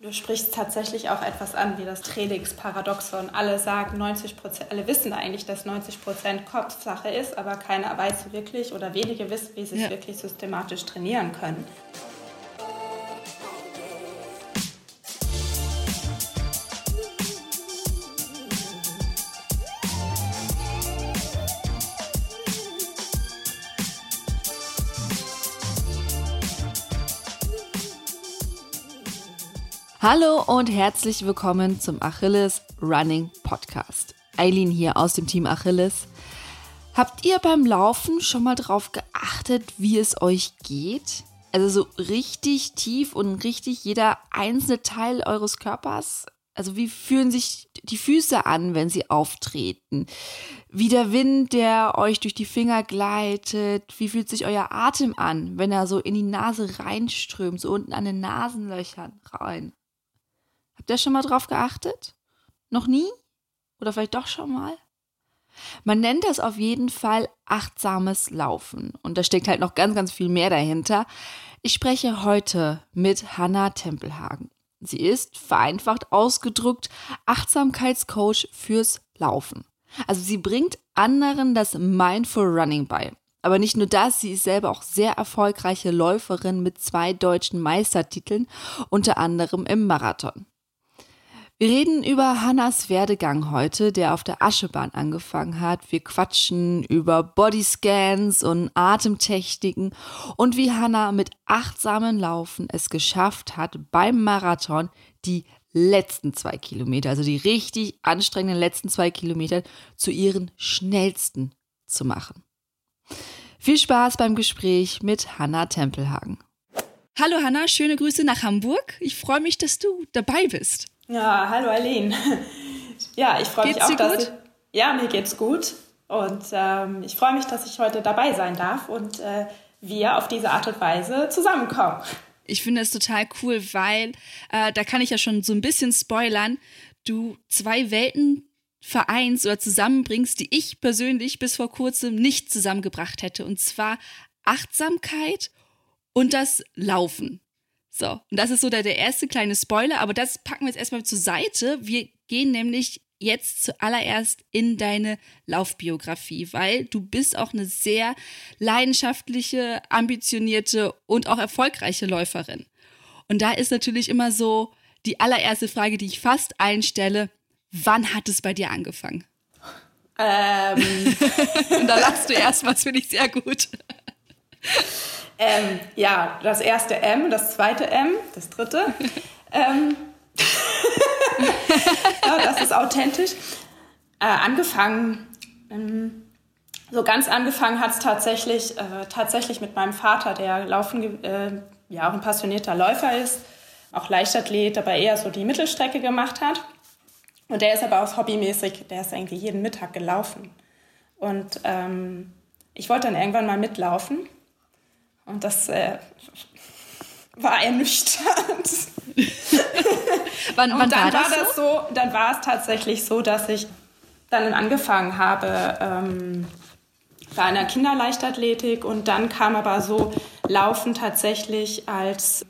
Du sprichst tatsächlich auch etwas an, wie das Trainingsparadoxon. Alle sagen 90 Prozent, alle wissen eigentlich, dass 90 Prozent Kopfsache ist, aber keiner weiß wirklich oder wenige wissen, wie sie es ja. wirklich systematisch trainieren können. Hallo und herzlich willkommen zum Achilles Running Podcast. Eileen hier aus dem Team Achilles. Habt ihr beim Laufen schon mal drauf geachtet, wie es euch geht? Also so richtig tief und richtig jeder einzelne Teil eures Körpers? Also wie fühlen sich die Füße an, wenn sie auftreten? Wie der Wind, der euch durch die Finger gleitet? Wie fühlt sich euer Atem an, wenn er so in die Nase reinströmt, so unten an den Nasenlöchern rein? Habt ihr schon mal drauf geachtet? Noch nie? Oder vielleicht doch schon mal? Man nennt das auf jeden Fall achtsames Laufen. Und da steckt halt noch ganz, ganz viel mehr dahinter. Ich spreche heute mit Hanna Tempelhagen. Sie ist, vereinfacht ausgedrückt, Achtsamkeitscoach fürs Laufen. Also sie bringt anderen das Mindful Running bei. Aber nicht nur das, sie ist selber auch sehr erfolgreiche Läuferin mit zwei deutschen Meistertiteln, unter anderem im Marathon. Wir reden über Hannas Werdegang heute, der auf der Aschebahn angefangen hat. Wir quatschen über Bodyscans und Atemtechniken und wie Hanna mit achtsamen Laufen es geschafft hat, beim Marathon die letzten zwei Kilometer, also die richtig anstrengenden letzten zwei Kilometer, zu ihren schnellsten zu machen. Viel Spaß beim Gespräch mit Hanna Tempelhagen. Hallo Hanna, schöne Grüße nach Hamburg. Ich freue mich, dass du dabei bist. Ja, hallo Eileen. Ja, ich freue mich auch, dass gut? Ich, ja, mir geht's gut und ähm, ich freue mich, dass ich heute dabei sein darf und äh, wir auf diese Art und Weise zusammenkommen. Ich finde es total cool, weil äh, da kann ich ja schon so ein bisschen spoilern. Du zwei Welten vereinst oder zusammenbringst, die ich persönlich bis vor kurzem nicht zusammengebracht hätte. Und zwar Achtsamkeit und das Laufen. So, und das ist so der, der erste kleine Spoiler, aber das packen wir jetzt erstmal zur Seite. Wir gehen nämlich jetzt zuallererst in deine Laufbiografie, weil du bist auch eine sehr leidenschaftliche, ambitionierte und auch erfolgreiche Läuferin. Und da ist natürlich immer so die allererste Frage, die ich fast einstelle, wann hat es bei dir angefangen? Ähm. und da lachst du erst was finde ich sehr gut. Ähm, ja, das erste M, das zweite M, das dritte. ähm, ja, das ist authentisch. Äh, angefangen, ähm, so ganz angefangen hat es tatsächlich, äh, tatsächlich mit meinem Vater, der Laufen, äh, ja auch ein passionierter Läufer ist, auch Leichtathlet, aber eher so die Mittelstrecke gemacht hat. Und der ist aber auch hobbymäßig, der ist irgendwie jeden Mittag gelaufen. Und ähm, ich wollte dann irgendwann mal mitlaufen und das äh, war ernüchternd. wann, wann und dann war das, war das so? so? Dann war es tatsächlich so, dass ich dann angefangen habe ähm, bei einer Kinderleichtathletik und dann kam aber so Laufen tatsächlich als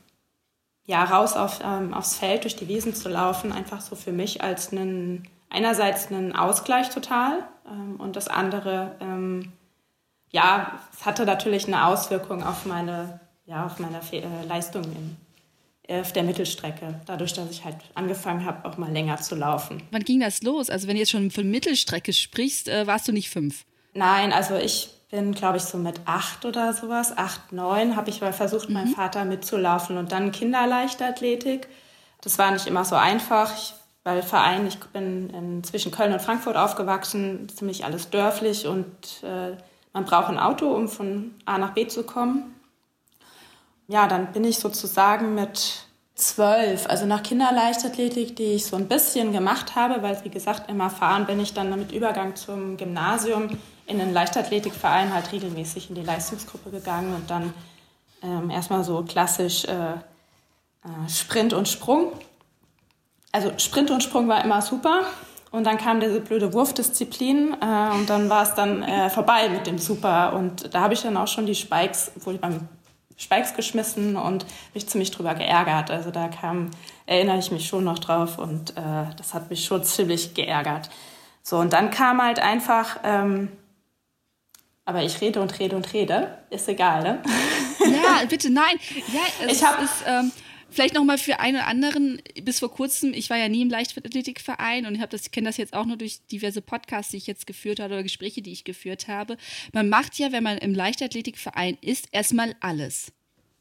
ja raus auf, ähm, aufs Feld durch die Wiesen zu laufen, einfach so für mich als einen einerseits einen Ausgleich total ähm, und das andere ähm, ja, es hatte natürlich eine Auswirkung auf meine, ja, auf meine äh, Leistung in, äh, auf der Mittelstrecke, dadurch, dass ich halt angefangen habe, auch mal länger zu laufen. Wann ging das los? Also wenn du jetzt schon von Mittelstrecke sprichst, äh, warst du nicht fünf? Nein, also ich bin, glaube ich, so mit acht oder sowas, acht, neun, habe ich mal versucht, mhm. meinem Vater mitzulaufen und dann Kinderleichtathletik. Das war nicht immer so einfach, ich, weil Verein, ich bin in, zwischen Köln und Frankfurt aufgewachsen, ziemlich alles dörflich und äh, man braucht ein Auto, um von A nach B zu kommen. Ja, dann bin ich sozusagen mit zwölf, also nach Kinderleichtathletik, die ich so ein bisschen gemacht habe, weil, wie gesagt, immer fahren bin ich dann mit Übergang zum Gymnasium in den Leichtathletikverein halt regelmäßig in die Leistungsgruppe gegangen und dann ähm, erstmal so klassisch äh, äh, Sprint und Sprung. Also Sprint und Sprung war immer super. Und dann kam diese blöde Wurfdisziplin äh, und dann war es dann äh, vorbei mit dem Super. Und da habe ich dann auch schon die Spikes, ich beim Spikes geschmissen und mich ziemlich drüber geärgert. Also da kam erinnere ich mich schon noch drauf und äh, das hat mich schon ziemlich geärgert. So, und dann kam halt einfach, ähm, aber ich rede und rede und rede, ist egal, ne? Ja, bitte, nein. Ja, es ich hab, ist, ähm, vielleicht noch mal für einen oder anderen, bis vor kurzem, ich war ja nie im Leichtathletikverein und ich habe das, kenne das jetzt auch nur durch diverse Podcasts, die ich jetzt geführt habe oder Gespräche, die ich geführt habe. Man macht ja, wenn man im Leichtathletikverein ist, erstmal alles.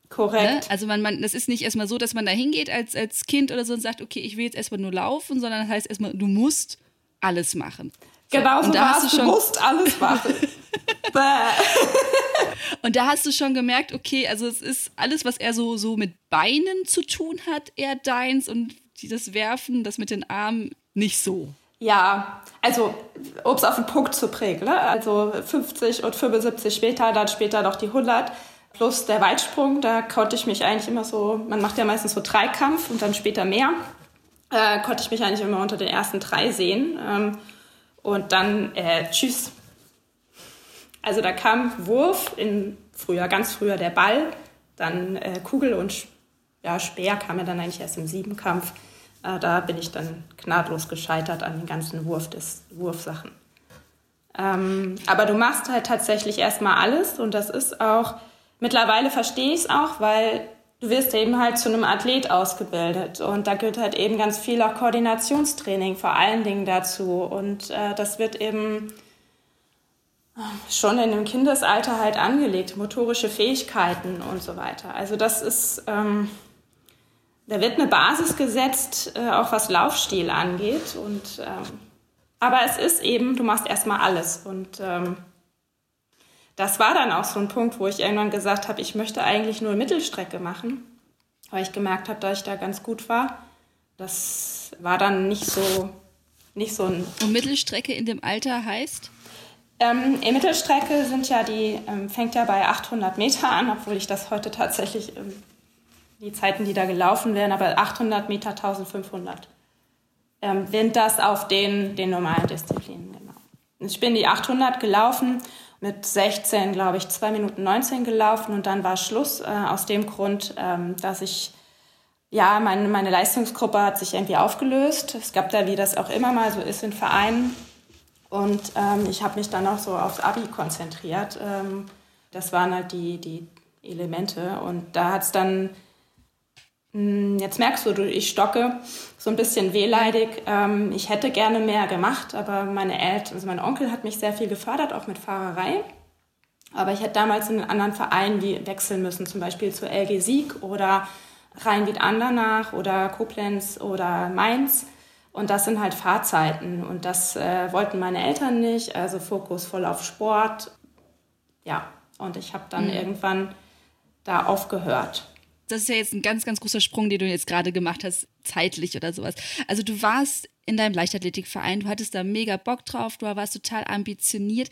Korrekt. Ne? Also man, man, das ist nicht erstmal so, dass man da hingeht als, als Kind oder so und sagt, okay, ich will jetzt erstmal nur laufen, sondern das heißt erstmal, du musst alles machen. Genau so war es, musst alles machen. und da hast du schon gemerkt, okay, also es ist alles, was er so, so mit Beinen zu tun hat, eher deins und das Werfen, das mit den Armen nicht so. Ja, also um es auf den Punkt zu prägen, ne? also 50 und 75 später, dann später noch die 100 plus der Weitsprung, da konnte ich mich eigentlich immer so, man macht ja meistens so Dreikampf und dann später mehr, äh, konnte ich mich eigentlich immer unter den ersten drei sehen. Ähm, und dann, äh, tschüss. Also da kam Wurf, in früher, ganz früher der Ball, dann äh, Kugel und ja, Speer kam ja dann eigentlich erst im Siebenkampf. Äh, da bin ich dann gnadlos gescheitert an den ganzen Wurf des Wurfsachen. Ähm, aber du machst halt tatsächlich erstmal alles und das ist auch Mittlerweile verstehe ich es auch, weil du wirst eben halt zu einem Athlet ausgebildet. Und da gehört halt eben ganz viel auch Koordinationstraining vor allen Dingen dazu. Und äh, das wird eben äh, schon in dem Kindesalter halt angelegt, motorische Fähigkeiten und so weiter. Also das ist, ähm, da wird eine Basis gesetzt, äh, auch was Laufstil angeht. Und ähm, aber es ist eben, du machst erstmal alles. Und ähm, das war dann auch so ein Punkt, wo ich irgendwann gesagt habe, ich möchte eigentlich nur Mittelstrecke machen, weil ich gemerkt habe, dass ich da ganz gut war. Das war dann nicht so, nicht so ein. Und Mittelstrecke in dem Alter heißt? Ähm, in Mittelstrecke sind ja die, ähm, fängt ja bei 800 Meter an, obwohl ich das heute tatsächlich, ähm, die Zeiten, die da gelaufen werden, aber 800 Meter 1500 ähm, sind das auf den, den normalen Disziplinen, genau. Ich bin die 800 gelaufen mit 16, glaube ich, 2 Minuten 19 gelaufen und dann war Schluss äh, aus dem Grund, ähm, dass ich, ja, meine, meine Leistungsgruppe hat sich irgendwie aufgelöst. Es gab da, wie das auch immer mal so ist in Vereinen. Und ähm, ich habe mich dann auch so aufs Abi konzentriert. Ähm, das waren halt die, die Elemente. Und da hat es dann jetzt merkst du, ich stocke so ein bisschen wehleidig. Ähm, ich hätte gerne mehr gemacht, aber meine Eltern, also mein Onkel hat mich sehr viel gefördert, auch mit Fahrerei. Aber ich hätte damals in einen anderen Verein wie wechseln müssen, zum Beispiel zu LG Sieg oder Rhein-Wied-Andernach oder Koblenz oder Mainz. Und das sind halt Fahrzeiten und das äh, wollten meine Eltern nicht, also Fokus voll auf Sport. Ja, und ich habe dann mhm. irgendwann da aufgehört das ist ja jetzt ein ganz, ganz großer Sprung, den du jetzt gerade gemacht hast, zeitlich oder sowas. Also du warst in deinem Leichtathletikverein, du hattest da mega Bock drauf, du warst total ambitioniert.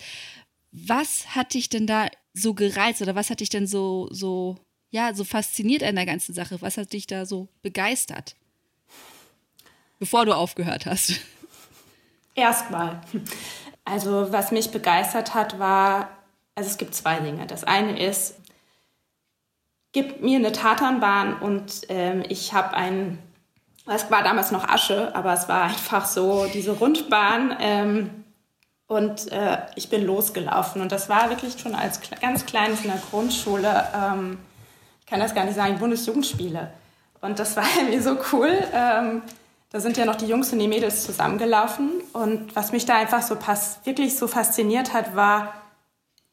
Was hat dich denn da so gereizt oder was hat dich denn so, so, ja, so fasziniert an der ganzen Sache? Was hat dich da so begeistert? Bevor du aufgehört hast. Erstmal. Also, was mich begeistert hat, war, also es gibt zwei Dinge. Das eine ist, gib mir eine Tatanbahn und ähm, ich habe ein, es war damals noch Asche, aber es war einfach so diese Rundbahn ähm, und äh, ich bin losgelaufen und das war wirklich schon als ganz kleines in der Grundschule, ähm, ich kann das gar nicht sagen, Bundesjugendspiele und das war irgendwie so cool. Ähm, da sind ja noch die Jungs und die Mädels zusammengelaufen und was mich da einfach so wirklich so fasziniert hat, war,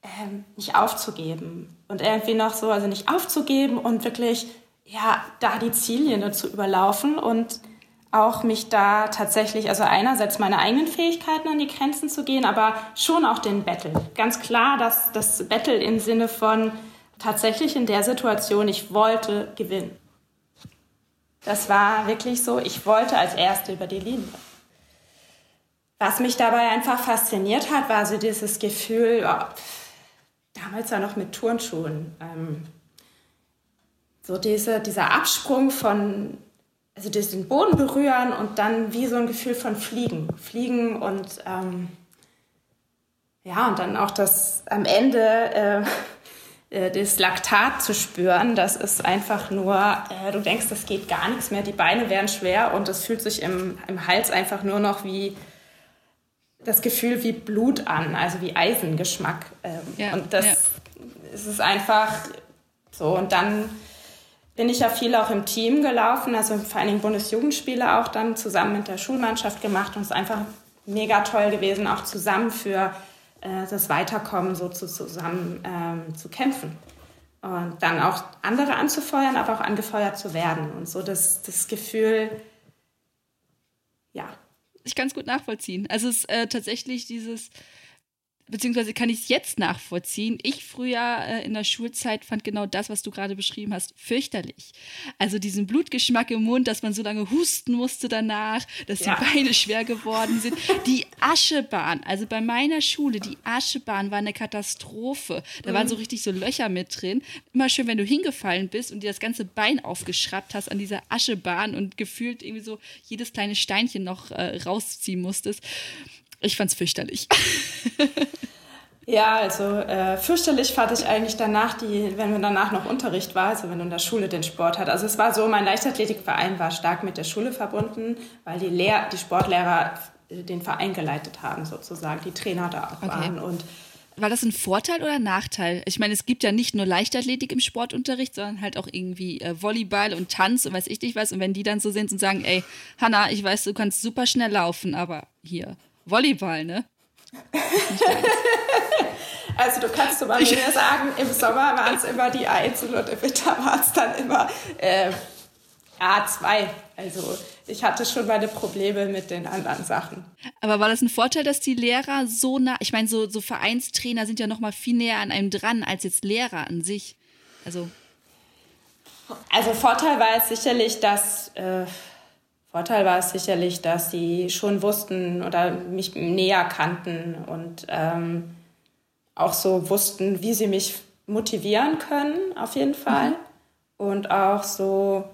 ähm, nicht aufzugeben und irgendwie noch so, also nicht aufzugeben und wirklich, ja, da die Ziellinie zu überlaufen und auch mich da tatsächlich, also einerseits meine eigenen Fähigkeiten an die Grenzen zu gehen, aber schon auch den Battle. Ganz klar, dass das Battle im Sinne von tatsächlich in der Situation, ich wollte gewinnen. Das war wirklich so, ich wollte als Erste über die Linie. Was mich dabei einfach fasziniert hat, war so dieses Gefühl, oh, damals ja noch mit Turnschuhen. Ähm, so diese, dieser Absprung von, also den Boden berühren und dann wie so ein Gefühl von Fliegen. Fliegen und ähm, ja, und dann auch das am Ende, äh, äh, das Laktat zu spüren, das ist einfach nur, äh, du denkst, das geht gar nichts mehr, die Beine werden schwer und es fühlt sich im, im Hals einfach nur noch wie das Gefühl wie Blut an, also wie Eisengeschmack. Ähm, ja, und das ja. es ist einfach so. Und dann bin ich ja viel auch im Team gelaufen, also vor allen Dingen Bundesjugendspiele auch dann zusammen mit der Schulmannschaft gemacht und es ist einfach mega toll gewesen, auch zusammen für äh, das Weiterkommen so zu, zusammen ähm, zu kämpfen. Und dann auch andere anzufeuern, aber auch angefeuert zu werden. Und so das, das Gefühl, ja. Ich kann es gut nachvollziehen. Also es ist äh, tatsächlich dieses, beziehungsweise kann ich es jetzt nachvollziehen. Ich früher äh, in der Schulzeit fand genau das, was du gerade beschrieben hast, fürchterlich. Also diesen Blutgeschmack im Mund, dass man so lange husten musste danach, dass ja. die Beine schwer geworden sind. Die Aschebahn, also bei meiner Schule, die Aschebahn war eine Katastrophe. Da mhm. waren so richtig so Löcher mit drin. Immer schön, wenn du hingefallen bist und dir das ganze Bein aufgeschraubt hast an dieser Aschebahn und gefühlt irgendwie so jedes kleine Steinchen noch äh, rausziehen musstest. Ich fand's fürchterlich. Ja, also äh, fürchterlich fand ich eigentlich danach, die, wenn danach noch Unterricht war, also wenn du in der Schule den Sport hat. Also es war so, mein Leichtathletikverein war stark mit der Schule verbunden, weil die, Lehr die Sportlehrer den Verein geleitet haben sozusagen, die Trainer da auch okay. waren. Und war das ein Vorteil oder ein Nachteil? Ich meine, es gibt ja nicht nur Leichtathletik im Sportunterricht, sondern halt auch irgendwie äh, Volleyball und Tanz und weiß ich nicht was. Und wenn die dann so sind und sagen, ey, Hanna, ich weiß, du kannst super schnell laufen, aber hier, Volleyball, ne? also du kannst mal mir sagen, im Sommer waren es immer die Eins und im Winter war es dann immer äh, A2. Also ich hatte schon meine Probleme mit den anderen Sachen. Aber war das ein Vorteil, dass die Lehrer so nah, ich meine, so, so Vereinstrainer sind ja noch mal viel näher an einem dran als jetzt Lehrer an sich. Also also Vorteil war es sicherlich, dass äh, Vorteil war es sicherlich, dass sie schon wussten oder mich näher kannten und ähm, auch so wussten, wie sie mich motivieren können, auf jeden Fall. Mhm. Und auch so,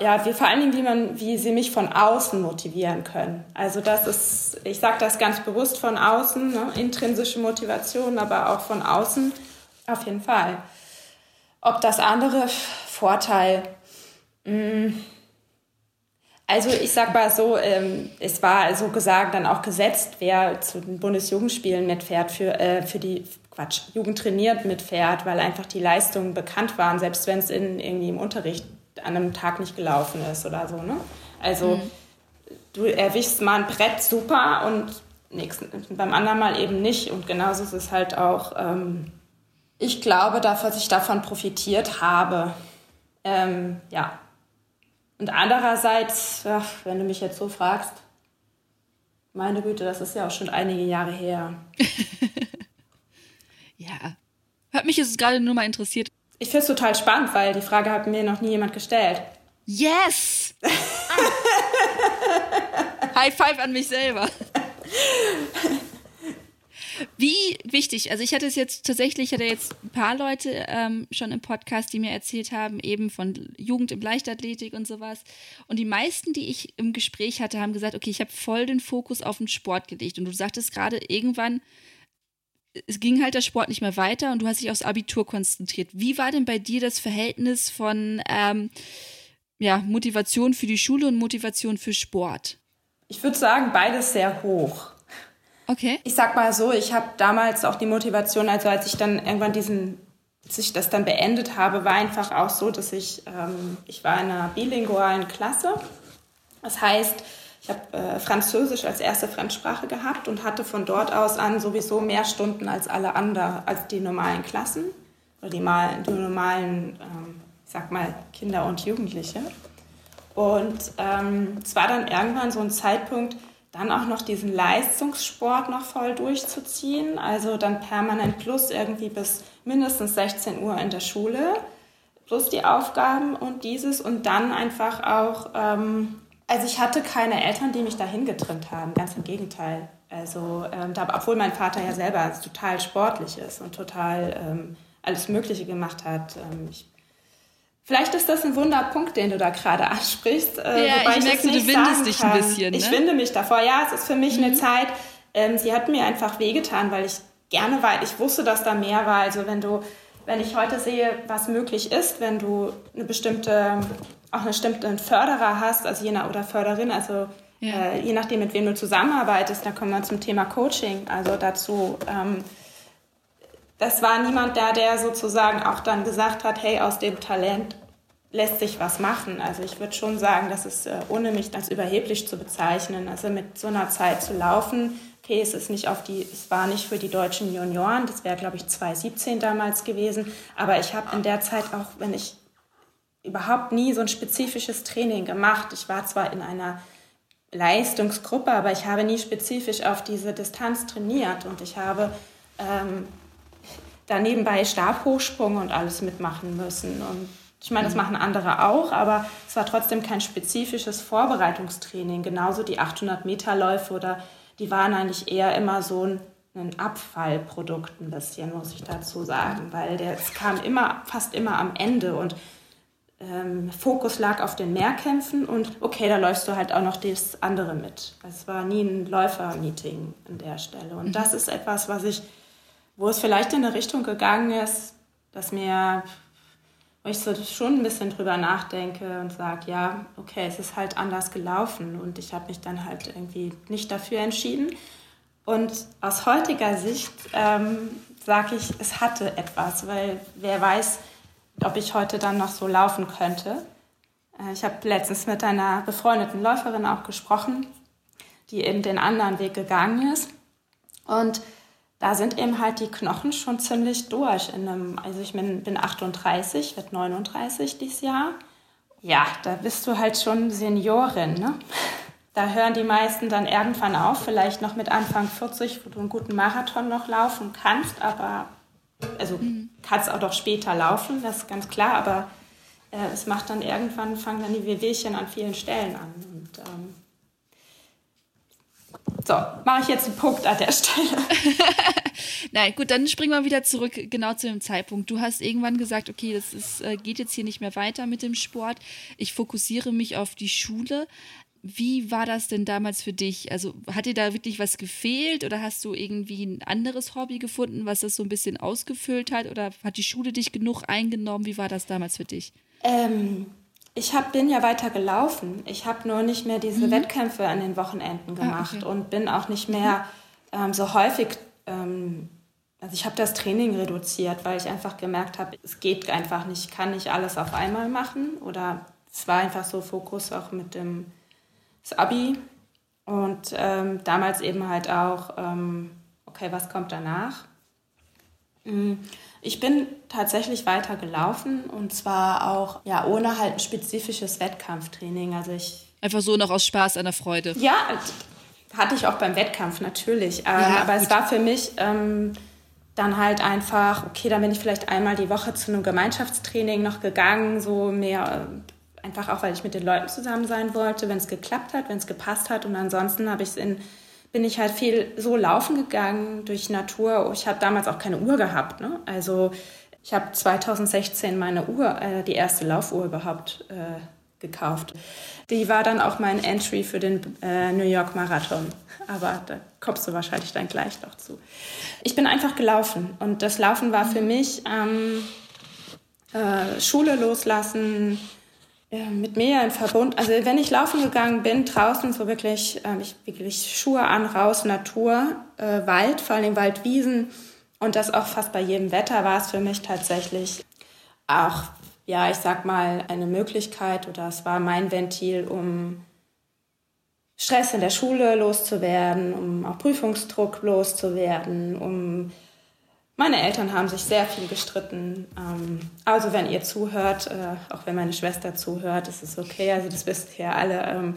ja, wie, vor allen Dingen, wie, man, wie sie mich von außen motivieren können. Also das ist, ich sage das ganz bewusst von außen, ne? intrinsische Motivation, aber auch von außen, auf jeden Fall. Ob das andere Vorteil, mh, mm, also ich sag mal so, ähm, es war so gesagt dann auch gesetzt, wer zu den Bundesjugendspielen mitfährt, für, äh, für die Quatsch, Jugend trainiert mitfährt, weil einfach die Leistungen bekannt waren, selbst wenn es in, irgendwie im Unterricht an einem Tag nicht gelaufen ist oder so. Ne? Also mhm. du erwischst mal ein Brett super und nächsten, beim anderen Mal eben nicht. Und genauso ist es halt auch, ähm, ich glaube, dass ich davon profitiert habe. Ähm, ja, und andererseits, ach, wenn du mich jetzt so fragst, meine Güte, das ist ja auch schon einige Jahre her. ja. Hat mich jetzt gerade nur mal interessiert. Ich finde es total spannend, weil die Frage hat mir noch nie jemand gestellt. Yes! High five an mich selber. Wie wichtig, also ich hatte es jetzt tatsächlich, ich hatte jetzt ein paar Leute ähm, schon im Podcast, die mir erzählt haben, eben von Jugend im Leichtathletik und sowas. Und die meisten, die ich im Gespräch hatte, haben gesagt, okay, ich habe voll den Fokus auf den Sport gelegt. Und du sagtest gerade irgendwann, es ging halt der Sport nicht mehr weiter und du hast dich aufs Abitur konzentriert. Wie war denn bei dir das Verhältnis von ähm, ja, Motivation für die Schule und Motivation für Sport? Ich würde sagen, beides sehr hoch. Okay. Ich sag mal so, ich habe damals auch die Motivation, also als ich dann irgendwann diesen, als ich das dann beendet habe, war einfach auch so, dass ich, ähm, ich war in einer bilingualen Klasse. Das heißt, ich habe äh, Französisch als erste Fremdsprache gehabt und hatte von dort aus an sowieso mehr Stunden als alle anderen, als die normalen Klassen oder die, mal, die normalen, ähm, ich sag mal, Kinder und Jugendliche. Und ähm, es war dann irgendwann so ein Zeitpunkt, dann auch noch diesen Leistungssport noch voll durchzuziehen, also dann permanent plus irgendwie bis mindestens 16 Uhr in der Schule, plus die Aufgaben und dieses und dann einfach auch, ähm, also ich hatte keine Eltern, die mich dahin getrimmt haben, ganz im Gegenteil. Also, ähm, da, obwohl mein Vater ja selber total sportlich ist und total ähm, alles Mögliche gemacht hat. Ähm, ich Vielleicht ist das ein Wunderpunkt, den du da gerade ansprichst. Äh, ja, ich, ich merke, du windest dich ein bisschen. Ne? Ich winde mich davor. Ja, es ist für mich mhm. eine Zeit, ähm, sie hat mir einfach wehgetan, weil ich gerne war. Ich wusste, dass da mehr war. Also wenn du wenn ich heute sehe, was möglich ist, wenn du eine bestimmte, auch eine bestimmte Förderer hast, also je nach, oder Förderin, also ja. äh, je nachdem, mit wem du zusammenarbeitest, da kommen wir zum Thema Coaching, also dazu. Ähm, das war niemand da, der sozusagen auch dann gesagt hat, hey, aus dem Talent lässt sich was machen. Also ich würde schon sagen, dass es, äh, ohne mich als überheblich zu bezeichnen, also mit so einer Zeit zu laufen, okay, es ist nicht auf die, es war nicht für die deutschen Junioren, das wäre glaube ich 2017 damals gewesen, aber ich habe in der Zeit auch, wenn ich überhaupt nie so ein spezifisches Training gemacht. Ich war zwar in einer Leistungsgruppe, aber ich habe nie spezifisch auf diese Distanz trainiert und ich habe ähm, da nebenbei Stabhochsprung und alles mitmachen müssen und ich meine, das mhm. machen andere auch, aber es war trotzdem kein spezifisches Vorbereitungstraining. Genauso die 800 Meter Läufe oder die waren eigentlich eher immer so ein, ein Abfallprodukt ein bisschen, muss ich dazu sagen, weil es kam immer, fast immer am Ende und ähm, Fokus lag auf den Mehrkämpfen und okay, da läufst du halt auch noch das andere mit. Es war nie ein Läufermeeting an der Stelle und mhm. das ist etwas, was ich, wo es vielleicht in eine Richtung gegangen ist, dass mir wo ich so schon ein bisschen drüber nachdenke und sage, ja, okay, es ist halt anders gelaufen und ich habe mich dann halt irgendwie nicht dafür entschieden. Und aus heutiger Sicht ähm, sage ich, es hatte etwas, weil wer weiß, ob ich heute dann noch so laufen könnte. Äh, ich habe letztens mit einer befreundeten Läuferin auch gesprochen, die eben den anderen Weg gegangen ist. Und da sind eben halt die Knochen schon ziemlich durch. In einem, also ich bin, bin 38, werde 39 dieses Jahr. Ja, da bist du halt schon Seniorin. Ne? Da hören die meisten dann irgendwann auf, vielleicht noch mit Anfang 40, wo du einen guten Marathon noch laufen kannst, aber also mhm. kannst auch doch später laufen, das ist ganz klar, aber äh, es macht dann irgendwann, fangen dann die Wehwehchen an vielen Stellen an. Und ähm, so, mache ich jetzt einen Punkt an der Stelle. Nein, gut, dann springen wir wieder zurück genau zu dem Zeitpunkt. Du hast irgendwann gesagt, okay, das ist, äh, geht jetzt hier nicht mehr weiter mit dem Sport. Ich fokussiere mich auf die Schule. Wie war das denn damals für dich? Also hat dir da wirklich was gefehlt oder hast du irgendwie ein anderes Hobby gefunden, was das so ein bisschen ausgefüllt hat? Oder hat die Schule dich genug eingenommen? Wie war das damals für dich? Ähm, ich hab, bin ja weiter gelaufen. Ich habe nur nicht mehr diese mhm. Wettkämpfe an den Wochenenden gemacht ah, okay. und bin auch nicht mehr ähm, so häufig. Ähm, also ich habe das Training reduziert, weil ich einfach gemerkt habe, es geht einfach nicht, ich kann nicht alles auf einmal machen. Oder es war einfach so Fokus auch mit dem das Abi und ähm, damals eben halt auch, ähm, okay, was kommt danach? Mhm. Ich bin tatsächlich weiter gelaufen und zwar auch ja ohne halt ein spezifisches Wettkampftraining. Also ich einfach so noch aus Spaß an der Freude. Ja, hatte ich auch beim Wettkampf natürlich. Ähm, ja, aber gut. es war für mich ähm, dann halt einfach, okay, dann bin ich vielleicht einmal die Woche zu einem Gemeinschaftstraining noch gegangen, so mehr äh, einfach auch, weil ich mit den Leuten zusammen sein wollte, wenn es geklappt hat, wenn es gepasst hat. Und ansonsten habe ich es in bin ich halt viel so laufen gegangen durch Natur. Ich habe damals auch keine Uhr gehabt. Ne? Also ich habe 2016 meine Uhr, äh, die erste Laufuhr überhaupt äh, gekauft. Die war dann auch mein Entry für den äh, New York Marathon. Aber da kommst du wahrscheinlich dann gleich noch zu. Ich bin einfach gelaufen und das Laufen war für mich ähm, äh, Schule loslassen, mit mir in Verbund. Also wenn ich laufen gegangen bin, draußen so wirklich, äh, ich, wirklich Schuhe an, raus, Natur, äh, Wald, vor allem Waldwiesen und das auch fast bei jedem Wetter war es für mich tatsächlich auch, ja, ich sag mal, eine Möglichkeit oder es war mein Ventil, um Stress in der Schule loszuwerden, um auch Prüfungsdruck loszuwerden, um meine Eltern haben sich sehr viel gestritten. Ähm, also wenn ihr zuhört, äh, auch wenn meine Schwester zuhört, ist es okay. Also das wisst ihr alle. Ähm,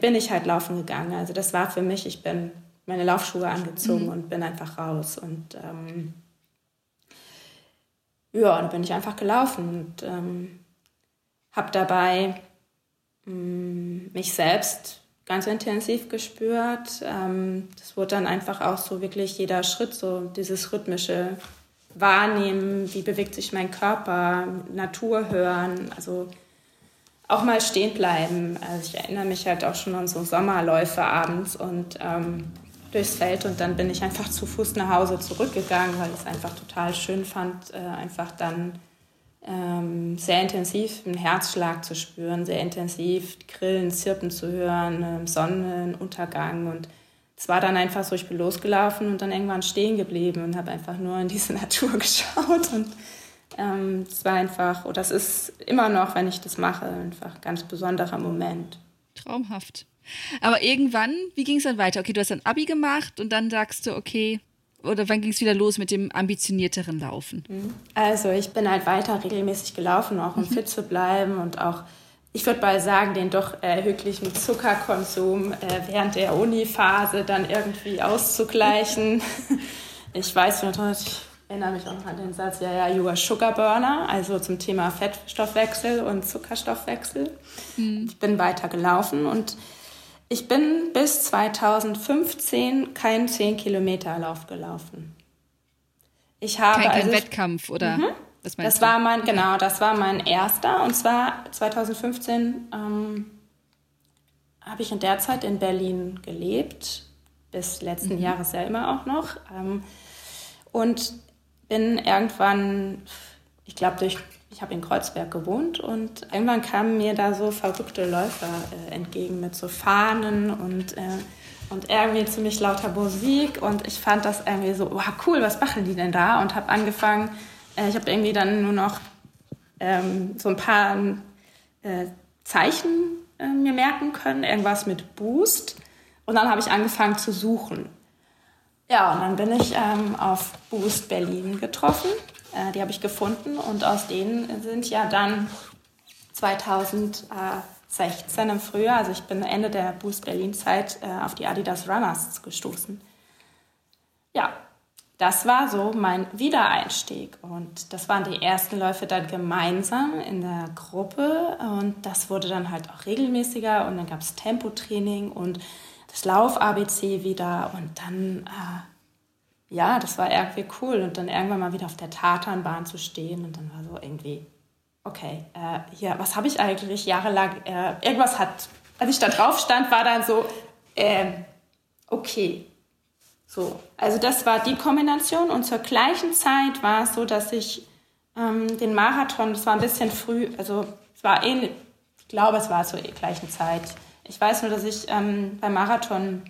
bin ich halt laufen gegangen. Also das war für mich, ich bin meine Laufschuhe angezogen mhm. und bin einfach raus. Und ähm, ja, dann bin ich einfach gelaufen und ähm, habe dabei mh, mm, mich selbst ganz intensiv gespürt. Ähm, das wurde dann einfach auch so wirklich jeder Schritt, so dieses rhythmische Wahrnehmen, wie bewegt sich mein Körper, Natur hören, also auch mal stehen bleiben. Also ich erinnere mich halt auch schon an so Sommerläufe abends und ähm, durchs Feld und dann bin ich einfach zu Fuß nach Hause zurückgegangen, weil ich es einfach total schön fand, äh, einfach dann ähm, sehr intensiv einen Herzschlag zu spüren, sehr intensiv Grillen zirpen zu hören, äh, Sonnenuntergang und es war dann einfach so, ich bin losgelaufen und dann irgendwann stehen geblieben und habe einfach nur in diese Natur geschaut und ähm, es war einfach, oder es ist immer noch, wenn ich das mache, einfach ein ganz besonderer Moment. Traumhaft. Aber irgendwann, wie ging es dann weiter? Okay, du hast ein Abi gemacht und dann sagst du, okay, oder wann ging es wieder los mit dem ambitionierteren Laufen? Mhm. Also ich bin halt weiter regelmäßig gelaufen, auch um mhm. fit zu bleiben und auch, ich würde mal sagen, den doch erhöhlichen Zuckerkonsum äh, während der Uni-Phase dann irgendwie auszugleichen. ich weiß natürlich, ich erinnere mich auch noch an den Satz, ja, ja, you are sugar burner, also zum Thema Fettstoffwechsel und Zuckerstoffwechsel. Mhm. Ich bin weiter gelaufen und ich bin bis 2015 keinen 10-Kilometer-Lauf gelaufen. Ich habe kein, kein also, Wettkampf oder? Mhm. das war mein, genau, das war mein erster. Und zwar 2015 ähm, habe ich in der Zeit in Berlin gelebt, bis letzten mhm. Jahres ja immer auch noch. Ähm, und bin irgendwann, ich glaube, durch ich habe in Kreuzberg gewohnt und irgendwann kamen mir da so verrückte Läufer äh, entgegen mit so Fahnen und, äh, und irgendwie ziemlich lauter Musik und ich fand das irgendwie so, wow, cool, was machen die denn da? Und habe angefangen, äh, ich habe irgendwie dann nur noch ähm, so ein paar äh, Zeichen äh, mir merken können, irgendwas mit Boost und dann habe ich angefangen zu suchen. Ja, und dann bin ich ähm, auf Boost Berlin getroffen äh, die habe ich gefunden und aus denen sind ja dann 2016 im Frühjahr, also ich bin Ende der Boost Berlin Zeit, äh, auf die Adidas Runners gestoßen. Ja, das war so mein Wiedereinstieg und das waren die ersten Läufe dann gemeinsam in der Gruppe und das wurde dann halt auch regelmäßiger und dann gab es Tempotraining und das Lauf-ABC wieder und dann äh, ja, das war irgendwie cool. Und dann irgendwann mal wieder auf der Tatanbahn zu stehen und dann war so irgendwie, okay, äh, hier, was habe ich eigentlich jahrelang, äh, irgendwas hat, als ich da drauf stand, war dann so, äh, okay. So, also das war die Kombination und zur gleichen Zeit war es so, dass ich ähm, den Marathon, das war ein bisschen früh, also es war ähnlich, ich glaube, es war zur gleichen Zeit. Ich weiß nur, dass ich ähm, beim Marathon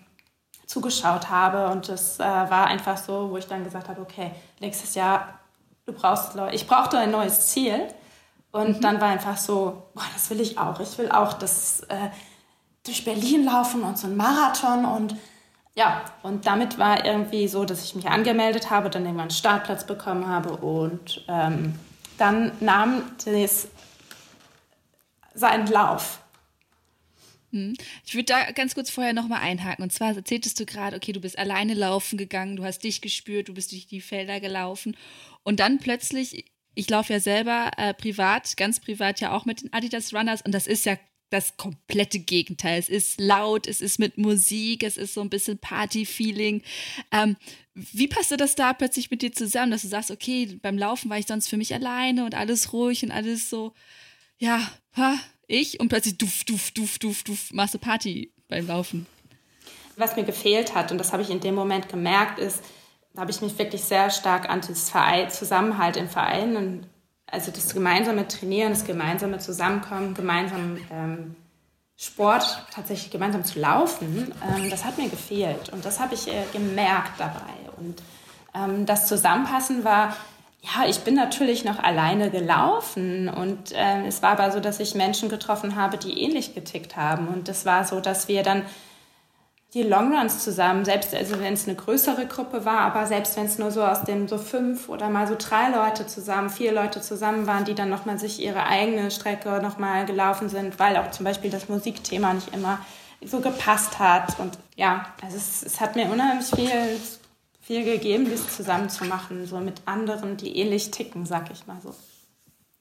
zugeschaut habe. Und das äh, war einfach so, wo ich dann gesagt habe, okay, nächstes Jahr, du brauchst, ich brauchte ein neues Ziel. Und mhm. dann war einfach so, boah, das will ich auch. Ich will auch das äh, durch Berlin laufen und so ein Marathon und ja, und damit war irgendwie so, dass ich mich angemeldet habe, dann irgendwann einen Startplatz bekommen habe und ähm, dann nahm das seinen Lauf. Ich würde da ganz kurz vorher nochmal einhaken. Und zwar erzähltest du gerade, okay, du bist alleine laufen gegangen, du hast dich gespürt, du bist durch die Felder gelaufen. Und dann plötzlich, ich laufe ja selber äh, privat, ganz privat ja auch mit den Adidas Runners. Und das ist ja das komplette Gegenteil. Es ist laut, es ist mit Musik, es ist so ein bisschen Party-Feeling. Ähm, wie passte das da plötzlich mit dir zusammen, dass du sagst, okay, beim Laufen war ich sonst für mich alleine und alles ruhig und alles so, ja, ha, ich und plötzlich duff, duff, duff, duff, duff, machst du Party beim Laufen. Was mir gefehlt hat, und das habe ich in dem Moment gemerkt, ist, da habe ich mich wirklich sehr stark an das Verein, Zusammenhalt im Verein und also das gemeinsame Trainieren, das gemeinsame Zusammenkommen, gemeinsam ähm, Sport tatsächlich gemeinsam zu laufen, ähm, das hat mir gefehlt und das habe ich äh, gemerkt dabei. Und ähm, das Zusammenpassen war ja, ich bin natürlich noch alleine gelaufen und äh, es war aber so, dass ich Menschen getroffen habe, die ähnlich getickt haben. Und es war so, dass wir dann die Longruns zusammen, selbst also wenn es eine größere Gruppe war, aber selbst wenn es nur so aus dem so fünf oder mal so drei Leute zusammen, vier Leute zusammen waren, die dann nochmal sich ihre eigene Strecke nochmal gelaufen sind, weil auch zum Beispiel das Musikthema nicht immer so gepasst hat. Und ja, also es, es hat mir unheimlich viel viel gegeben, das zusammen zu machen, so mit anderen, die ähnlich ticken, sag ich mal so.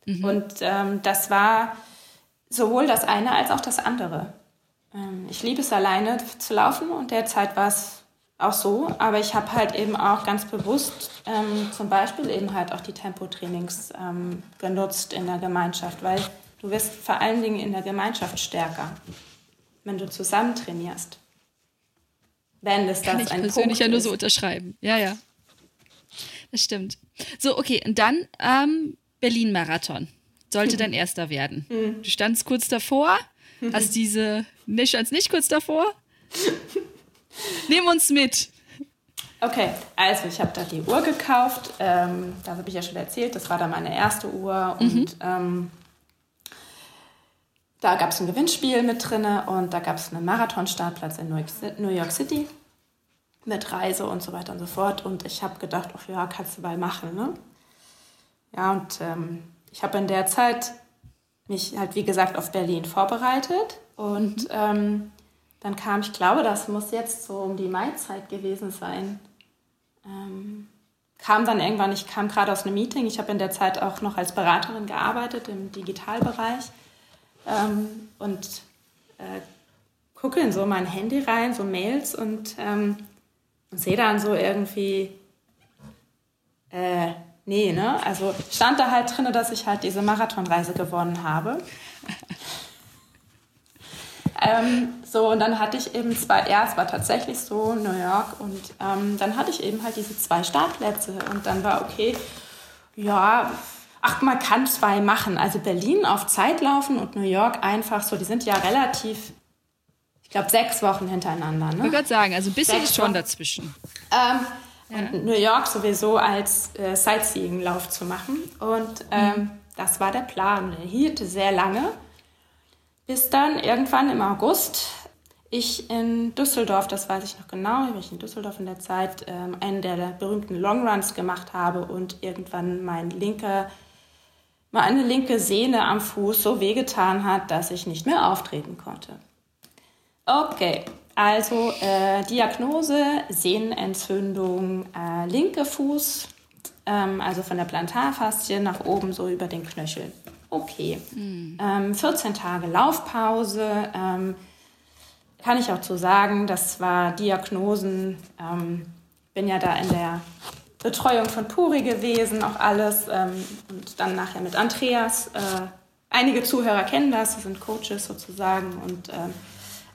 Mhm. Und ähm, das war sowohl das eine als auch das andere. Ähm, ich liebe es alleine zu laufen und derzeit war es auch so, aber ich habe halt eben auch ganz bewusst ähm, zum Beispiel eben halt auch die Tempotrainings ähm, genutzt in der Gemeinschaft, weil du wirst vor allen Dingen in der Gemeinschaft stärker, wenn du zusammen trainierst wenn es Kann das ich ein persönlich Punkt ja nur so unterschreiben. Ja, ja. Das stimmt. So, okay, und dann ähm, Berlin-Marathon. Sollte dein erster werden. Hm. Du standst kurz davor, hast diese, nicht, standst nicht kurz davor. Nimm uns mit. Okay, also ich habe da die Uhr gekauft. Ähm, da habe ich ja schon erzählt, das war dann meine erste Uhr. Und ähm, da gab es ein Gewinnspiel mit drinne und da gab es einen Marathonstartplatz in New York, City mit Reise und so weiter und so fort. Und ich habe gedacht, ach ja, kannst du mal machen, ne? Ja, und ähm, ich habe in der Zeit mich halt, wie gesagt, auf Berlin vorbereitet. Und ähm, dann kam, ich glaube, das muss jetzt so um die Maizeit gewesen sein, ähm, kam dann irgendwann, ich kam gerade aus einem Meeting, ich habe in der Zeit auch noch als Beraterin gearbeitet im Digitalbereich ähm, und äh, gucke in so mein Handy rein, so Mails und, ähm, und sehe dann so irgendwie, äh, nee, ne? Also stand da halt drin, dass ich halt diese Marathonreise gewonnen habe. Ähm, so, und dann hatte ich eben zwei, ja, es war tatsächlich so, New York, und ähm, dann hatte ich eben halt diese zwei Startplätze und dann war okay, ja, ach, man kann zwei machen. Also Berlin auf Zeit laufen und New York einfach so, die sind ja relativ, ich glaube, sechs Wochen hintereinander. Ich Ne? wollte gerade sagen, also ein bisschen Sechs ist schon Wochen. dazwischen. Ähm, und New York sowieso als äh, Sightseeing-Lauf zu machen. Und ähm, das war der Plan. Der hielt sehr lange, bis dann irgendwann im August ich in Düsseldorf, das weiß ich noch genau, weil ich in Düsseldorf in der Zeit ähm, einen der berühmten Longruns gemacht habe und irgendwann mein linker, meine linke Sehne am Fuß so wehgetan hat, dass ich nicht mehr auftreten konnte. Okay, also äh, Diagnose, Sehnenentzündung, äh, linke Fuß, ähm, also von der Plantarfaszie nach oben so über den Knöchel. Okay, ähm, 14 Tage Laufpause. Ähm, kann ich auch zu sagen, das war Diagnosen. Ähm, bin ja da in der Betreuung von Puri gewesen, auch alles. Ähm, und dann nachher mit Andreas. Äh, einige Zuhörer kennen das, das sind Coaches sozusagen und ähm,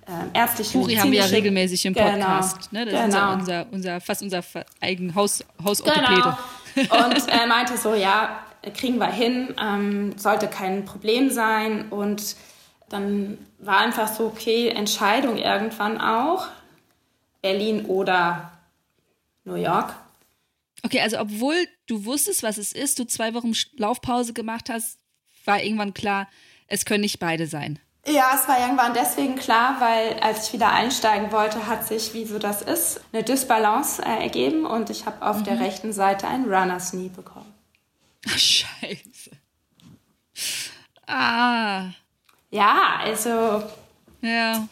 ähm, ärztliche Puri haben wir ja regelmäßig im Genau, Podcast. Ne? Das ist genau. ja unser, unser, fast unser eigen Haus, Hausorthopäde. Genau. Und er meinte so, ja, kriegen wir hin, ähm, sollte kein Problem sein. Und dann war einfach so, okay, Entscheidung irgendwann auch, Berlin oder New York. Okay, also obwohl du wusstest, was es ist, du zwei Wochen Laufpause gemacht hast, war irgendwann klar, es können nicht beide sein. Ja, es war irgendwann deswegen klar, weil als ich wieder einsteigen wollte, hat sich, wie so das ist, eine Dysbalance äh, ergeben und ich habe auf der rechten Seite einen Runner's Knee bekommen. Ach, scheiße. Ah, Ja, also ja.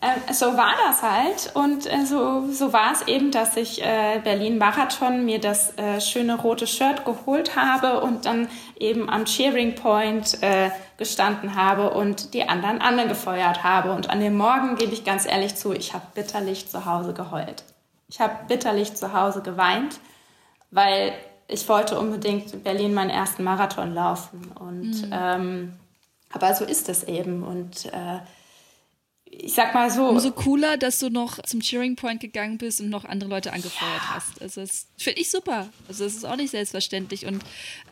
Äh, so war das halt und äh, so, so war es eben, dass ich äh, Berlin Marathon mir das äh, schöne rote Shirt geholt habe und dann eben am Cheering Point äh, gestanden habe und die anderen angefeuert habe. Und an dem Morgen gebe ich ganz ehrlich zu, ich habe bitterlich zu Hause geheult. Ich habe bitterlich zu Hause geweint, weil ich wollte unbedingt in Berlin meinen ersten Marathon laufen. Und ähm, aber so ist es eben. Und äh, ich sag mal so. Umso cooler, dass du noch zum Cheering Point gegangen bist und noch andere Leute angefeuert hast. Also das finde ich super. Also das ist auch nicht selbstverständlich. Und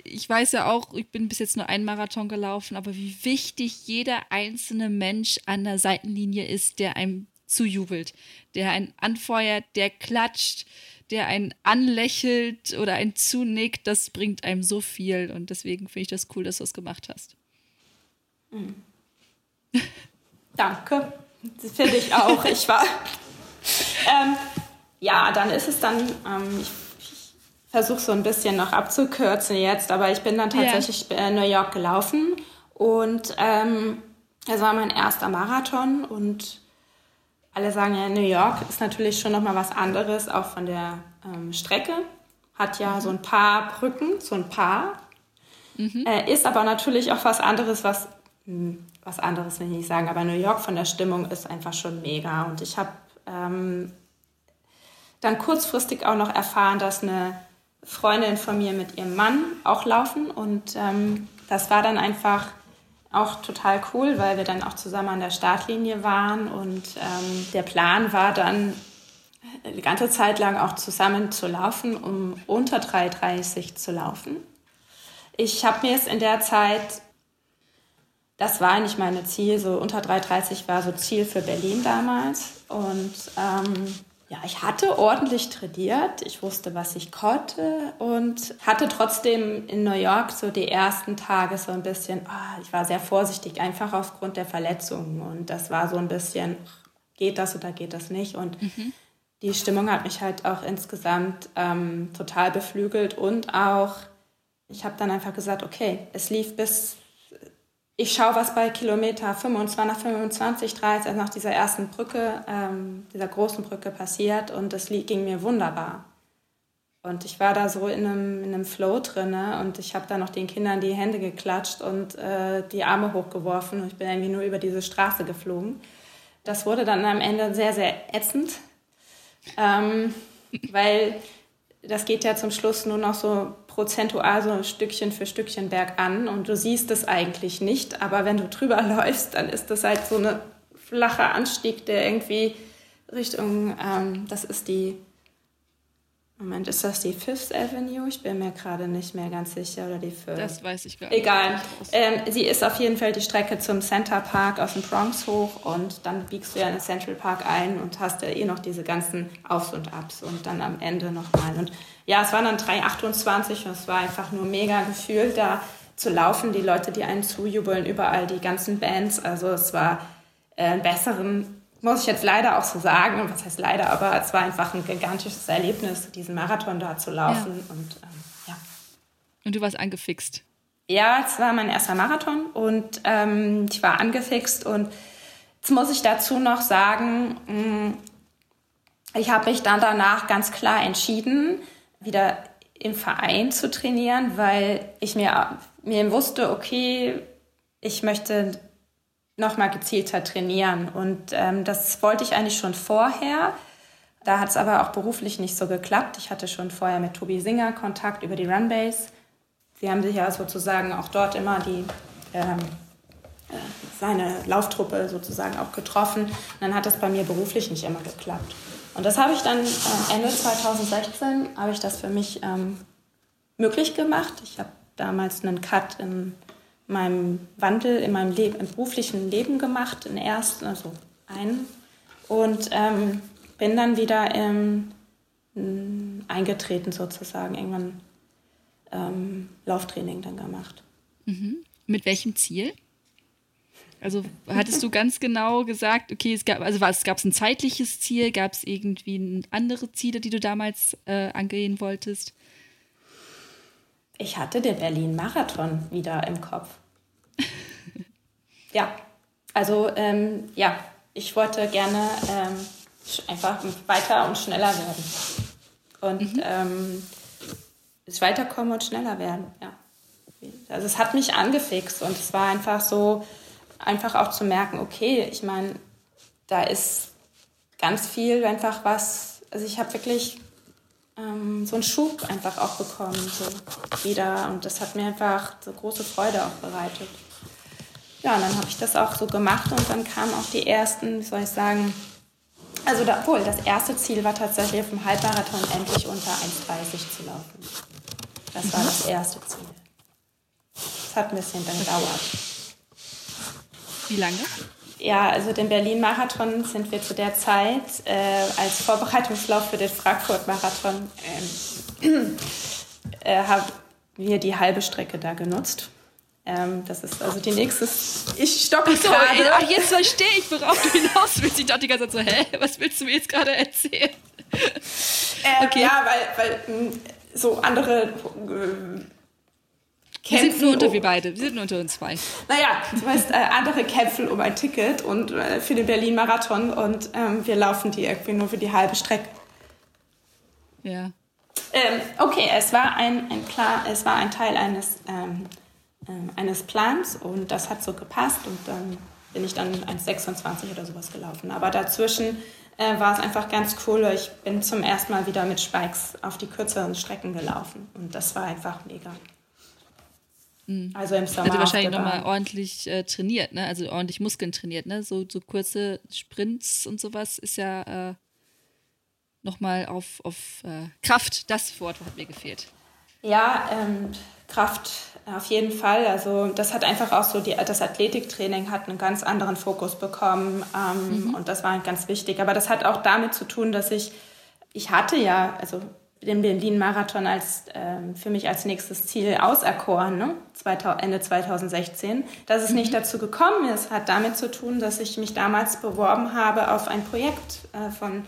ich weiß ja auch, ich bin bis jetzt nur einen Marathon gelaufen, aber wie wichtig jeder einzelne Mensch an der Seitenlinie ist, der einem zujubelt, der einen anfeuert, der klatscht, der einen anlächelt oder einen zunickt, das bringt einem so viel. Und deswegen finde ich das cool, dass du das gemacht hast. Danke. Finde ich auch. Ich war. ähm, ja, dann ist es dann. Ähm, ich ich versuche so ein bisschen noch abzukürzen jetzt, aber ich bin dann tatsächlich in New York gelaufen und ähm, es war mein erster Marathon und alle sagen ja, New York ist natürlich schon nochmal was anderes, auch von der ähm, Strecke. Hat ja so ein paar Brücken, so ein paar. Äh, ist aber natürlich auch was anderes, was, hm, was anderes will ich nicht sagen, aber New York von der Stimmung ist einfach schon mega. Und ich habe ähm, dann kurzfristig auch noch erfahren, dass eine Freundin von mir mit ihrem Mann auch laufen. Und ähm, das war dann einfach auch total cool, weil wir dann auch zusammen an der Startlinie waren. Und ähm, der Plan war dann, eine ganze Zeit lang auch zusammen zu laufen, um unter 3,30 zu laufen. Ich habe mir es in der Zeit, das war eigentlich mein Ziel, so unter 3,30 war so Ziel für Berlin damals. Und ähm, ja, ich hatte ordentlich trainiert. Ich wusste, was ich konnte und hatte trotzdem in New York so die ersten Tage so ein bisschen, oh, ich war sehr vorsichtig, einfach aufgrund der Verletzungen. Und das war so ein bisschen, geht das oder geht das nicht? Und mhm. die Stimmung hat mich halt auch insgesamt ähm, total beflügelt und auch, ich habe dann einfach gesagt, okay, es lief bis ich schaue, was bei Kilometer 25, 25, 30, also nach dieser ersten Brücke, ähm, dieser großen Brücke passiert und das ging mir wunderbar. Und ich war da so in einem, in einem Flow drin und ich habe da noch den Kindern die Hände geklatscht und äh, die Arme hochgeworfen und ich bin irgendwie nur über diese Straße geflogen. Das wurde dann am Ende sehr, sehr ätzend, ähm, weil das geht ja zum Schluss nur noch so prozentual so Stückchen für Stückchen bergan und du siehst es eigentlich nicht, aber wenn du drüber läufst, dann ist das halt so ein flacher Anstieg, der irgendwie Richtung, ähm, das ist die Moment, ist das die Fifth Avenue? Ich bin mir gerade nicht mehr ganz sicher. Oder die Fifth. Das weiß ich gar nicht. Egal. Ähm, sie ist auf jeden Fall die Strecke zum Center Park aus dem Bronx hoch und dann biegst du ja in den Central Park ein und hast ja eh noch diese ganzen Aufs und Abs und dann am Ende nochmal. Und ja, es waren dann 3,28 und es war einfach nur mega Gefühl, da zu laufen. Die Leute, die einen zujubeln, überall die ganzen Bands. Also es war äh, einen besseren muss ich jetzt leider auch so sagen, was heißt leider, aber es war einfach ein gigantisches Erlebnis, diesen Marathon da zu laufen. Ja. Und, ähm, ja. und du warst angefixt? Ja, es war mein erster Marathon und ähm, ich war angefixt und jetzt muss ich dazu noch sagen, mh, mm, ich habe mich dann danach ganz klar entschieden, wieder im Verein zu trainieren, weil ich mir, mir wusste, okay, ich möchte nochmal gezielter trainieren. Und ähm, das wollte ich eigentlich schon vorher. Da hat es aber auch beruflich nicht so geklappt. Ich hatte schon vorher mit Tobi Singer Kontakt über die Runbase. Sie haben sich ja sozusagen auch dort immer die, ähm, äh, seine Lauftruppe sozusagen auch getroffen. Und dann hat das bei mir beruflich nicht immer geklappt. Und das habe ich dann äh, Ende 2016 habe ich das für mich ähm, möglich gemacht. Ich habe damals einen Cut in meinem Wandel in meinem Leben, im beruflichen Leben gemacht, in ersten, also einen. Und ähm, bin dann wieder ähm, eingetreten sozusagen, irgendwann ähm, Lauftraining dann gemacht. Mhm. Mit welchem Ziel? Also hattest du ganz genau gesagt, okay, es gab, also was, gab es ein zeitliches Ziel, gab es irgendwie andere Ziele, die du damals äh, angehen wolltest? Ich hatte den Berlin-Marathon wieder im Kopf. ja, also ähm, ja, ich wollte gerne ähm, einfach weiter und schneller werden. Und mhm. ähm, weiterkommen und schneller werden, ja. Also es hat mich angefixt und es war einfach so, einfach auch zu merken, okay, ich meine, da ist ganz viel einfach was, also ich habe wirklich ähm, so einen Schub einfach auch bekommen, so wieder. Und das hat mir einfach so große Freude auch bereitet. Ja, und dann habe ich das auch so gemacht und dann kamen auch die ersten, wie soll ich sagen, also da, obwohl das erste Ziel war tatsächlich auf dem Halbmarathon endlich unter 1,30 zu laufen. Das war das erste Ziel. Das hat ein bisschen dann gedauert. Wie lange? Ja, also den Berlin-Marathon sind wir zu der Zeit äh, als Vorbereitungslauf für den Frankfurt-Marathon ähm, äh, haben wir die halbe Strecke da genutzt. Ähm, das ist also die nächste. Ich stocke so, gerade. Ach, jetzt verstehe ich, worauf du hinaus willst. Ich dachte die ganze Zeit so, hä, was willst du mir jetzt gerade erzählen? Ähm, okay. Ja, weil, weil so andere äh, kämpfen. Wir sind nur unter wir beide, wir sind nur unter uns zwei. Naja, du weißt, äh, andere kämpfen um ein Ticket und äh, für den Berlin-Marathon und ähm, wir laufen die irgendwie nur für die halbe Strecke. Ja. Ähm, okay, es war ein, ein klar, es war ein Teil eines, ähm, äh, eines Plans und das hat so gepasst und dann bin ich dann 1,26 oder sowas gelaufen. Aber dazwischen äh, war es einfach ganz cool. Ich bin zum ersten Mal wieder mit Spikes auf die kürzeren Strecken gelaufen und das war einfach mega. Mhm. Also im Sommer. Also wahrscheinlich nochmal ordentlich äh, trainiert, ne? Also ordentlich Muskeln trainiert, ne? So, so kurze Sprints und sowas ist ja, äh, nochmal auf, auf äh, Kraft, das Wort hat mir gefehlt. Ja, ähm, Kraft auf jeden Fall. Also das hat einfach auch so, die, das Athletiktraining hat einen ganz anderen Fokus bekommen ähm, mhm. und das war ganz wichtig. Aber das hat auch damit zu tun, dass ich, ich hatte ja, also den Berlin-Marathon als ähm, für mich als nächstes Ziel auserkoren, ne? 2000, Ende 2016. Dass es mhm. nicht dazu gekommen ist, hat damit zu tun, dass ich mich damals beworben habe auf ein Projekt äh, von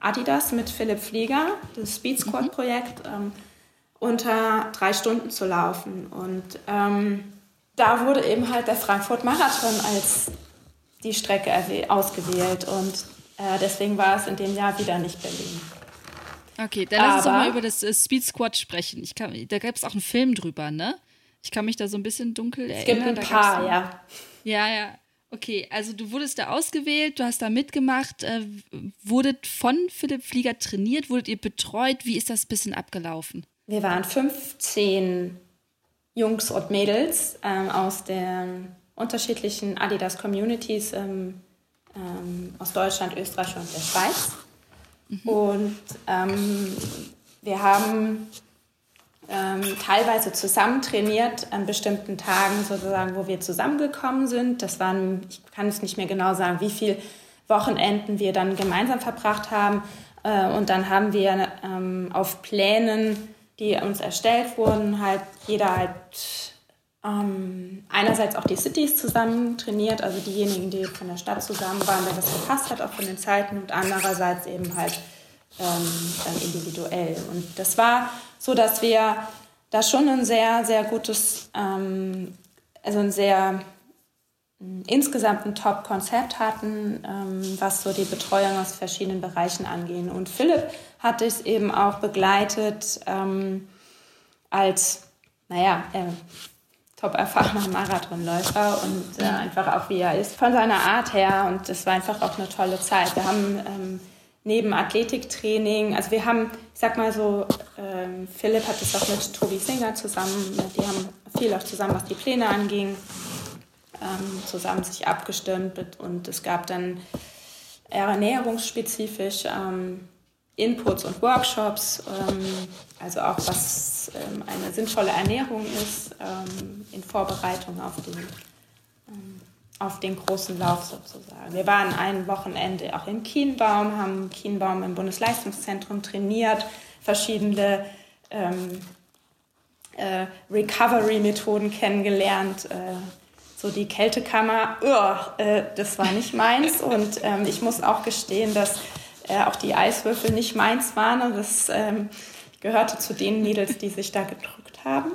Adidas mit Philipp Flieger, das Speed Squad Projekt. Ähm, unter drei Stunden zu laufen. Und ähm, da wurde eben halt der Frankfurt-Marathon als die Strecke ausgewählt. Und äh, deswegen war es in dem Jahr wieder nicht Berlin. Okay, dann lass uns doch mal über das äh, Speed Squad sprechen. Ich kann, da gab es auch einen Film drüber, ne? Ich kann mich da so ein bisschen dunkel erinnern. Es gibt ein paar, ja. Ja, ja. Okay, also du wurdest da ausgewählt, du hast da mitgemacht, äh, wurdet von Philipp Flieger trainiert, wurdet ihr betreut? Wie ist das ein bisschen abgelaufen? Wir waren 15 Jungs und Mädels ähm, aus den unterschiedlichen Adidas Communities ähm, ähm, aus Deutschland, Österreich und der Schweiz. Mhm. Und ähm, wir haben ähm, teilweise zusammen trainiert an bestimmten Tagen sozusagen, wo wir zusammengekommen sind. Das waren, ich kann es nicht mehr genau sagen, wie viele Wochenenden wir dann gemeinsam verbracht haben. Äh, und dann haben wir ähm, auf Plänen die uns erstellt wurden, halt jeder halt ähm, einerseits auch die Cities zusammen trainiert, also diejenigen, die von der Stadt zusammen waren, der das gepasst hat, auch von den Zeiten und andererseits eben halt ähm, dann individuell. Und das war so, dass wir da schon ein sehr, sehr gutes, ähm, also ein sehr insgesamt ein Top-Konzept hatten, ähm, was so die Betreuung aus verschiedenen Bereichen angehen. Und Philipp hat es eben auch begleitet ähm, als, naja, äh, top erfahrener Marathonläufer und äh, einfach auch wie er ist von seiner Art her. Und das war einfach auch eine tolle Zeit. Wir haben ähm, neben Athletiktraining, also wir haben, ich sag mal so, ähm, Philipp hat es auch mit Tobi Singer zusammen, die haben viel auch zusammen, was die Pläne anging ähm, zusammen sich abgestimmt und es gab dann ernährungsspezifisch ähm, Inputs und Workshops, ähm, also auch was ähm, eine sinnvolle Ernährung ist ähm, in Vorbereitung auf den, auf den großen Lauf sozusagen. Wir waren ein Wochenende auch in Kienbaum, haben Kienbaum im Bundesleistungszentrum trainiert, verschiedene ähm, äh, Recovery-Methoden kennengelernt, äh, so die Kältekammer, uh, das war nicht meins. Und ähm, ich muss auch gestehen, dass äh, auch die Eiswürfel nicht meins waren. Und das ähm, gehörte zu den Mädels, die sich da gedrückt haben.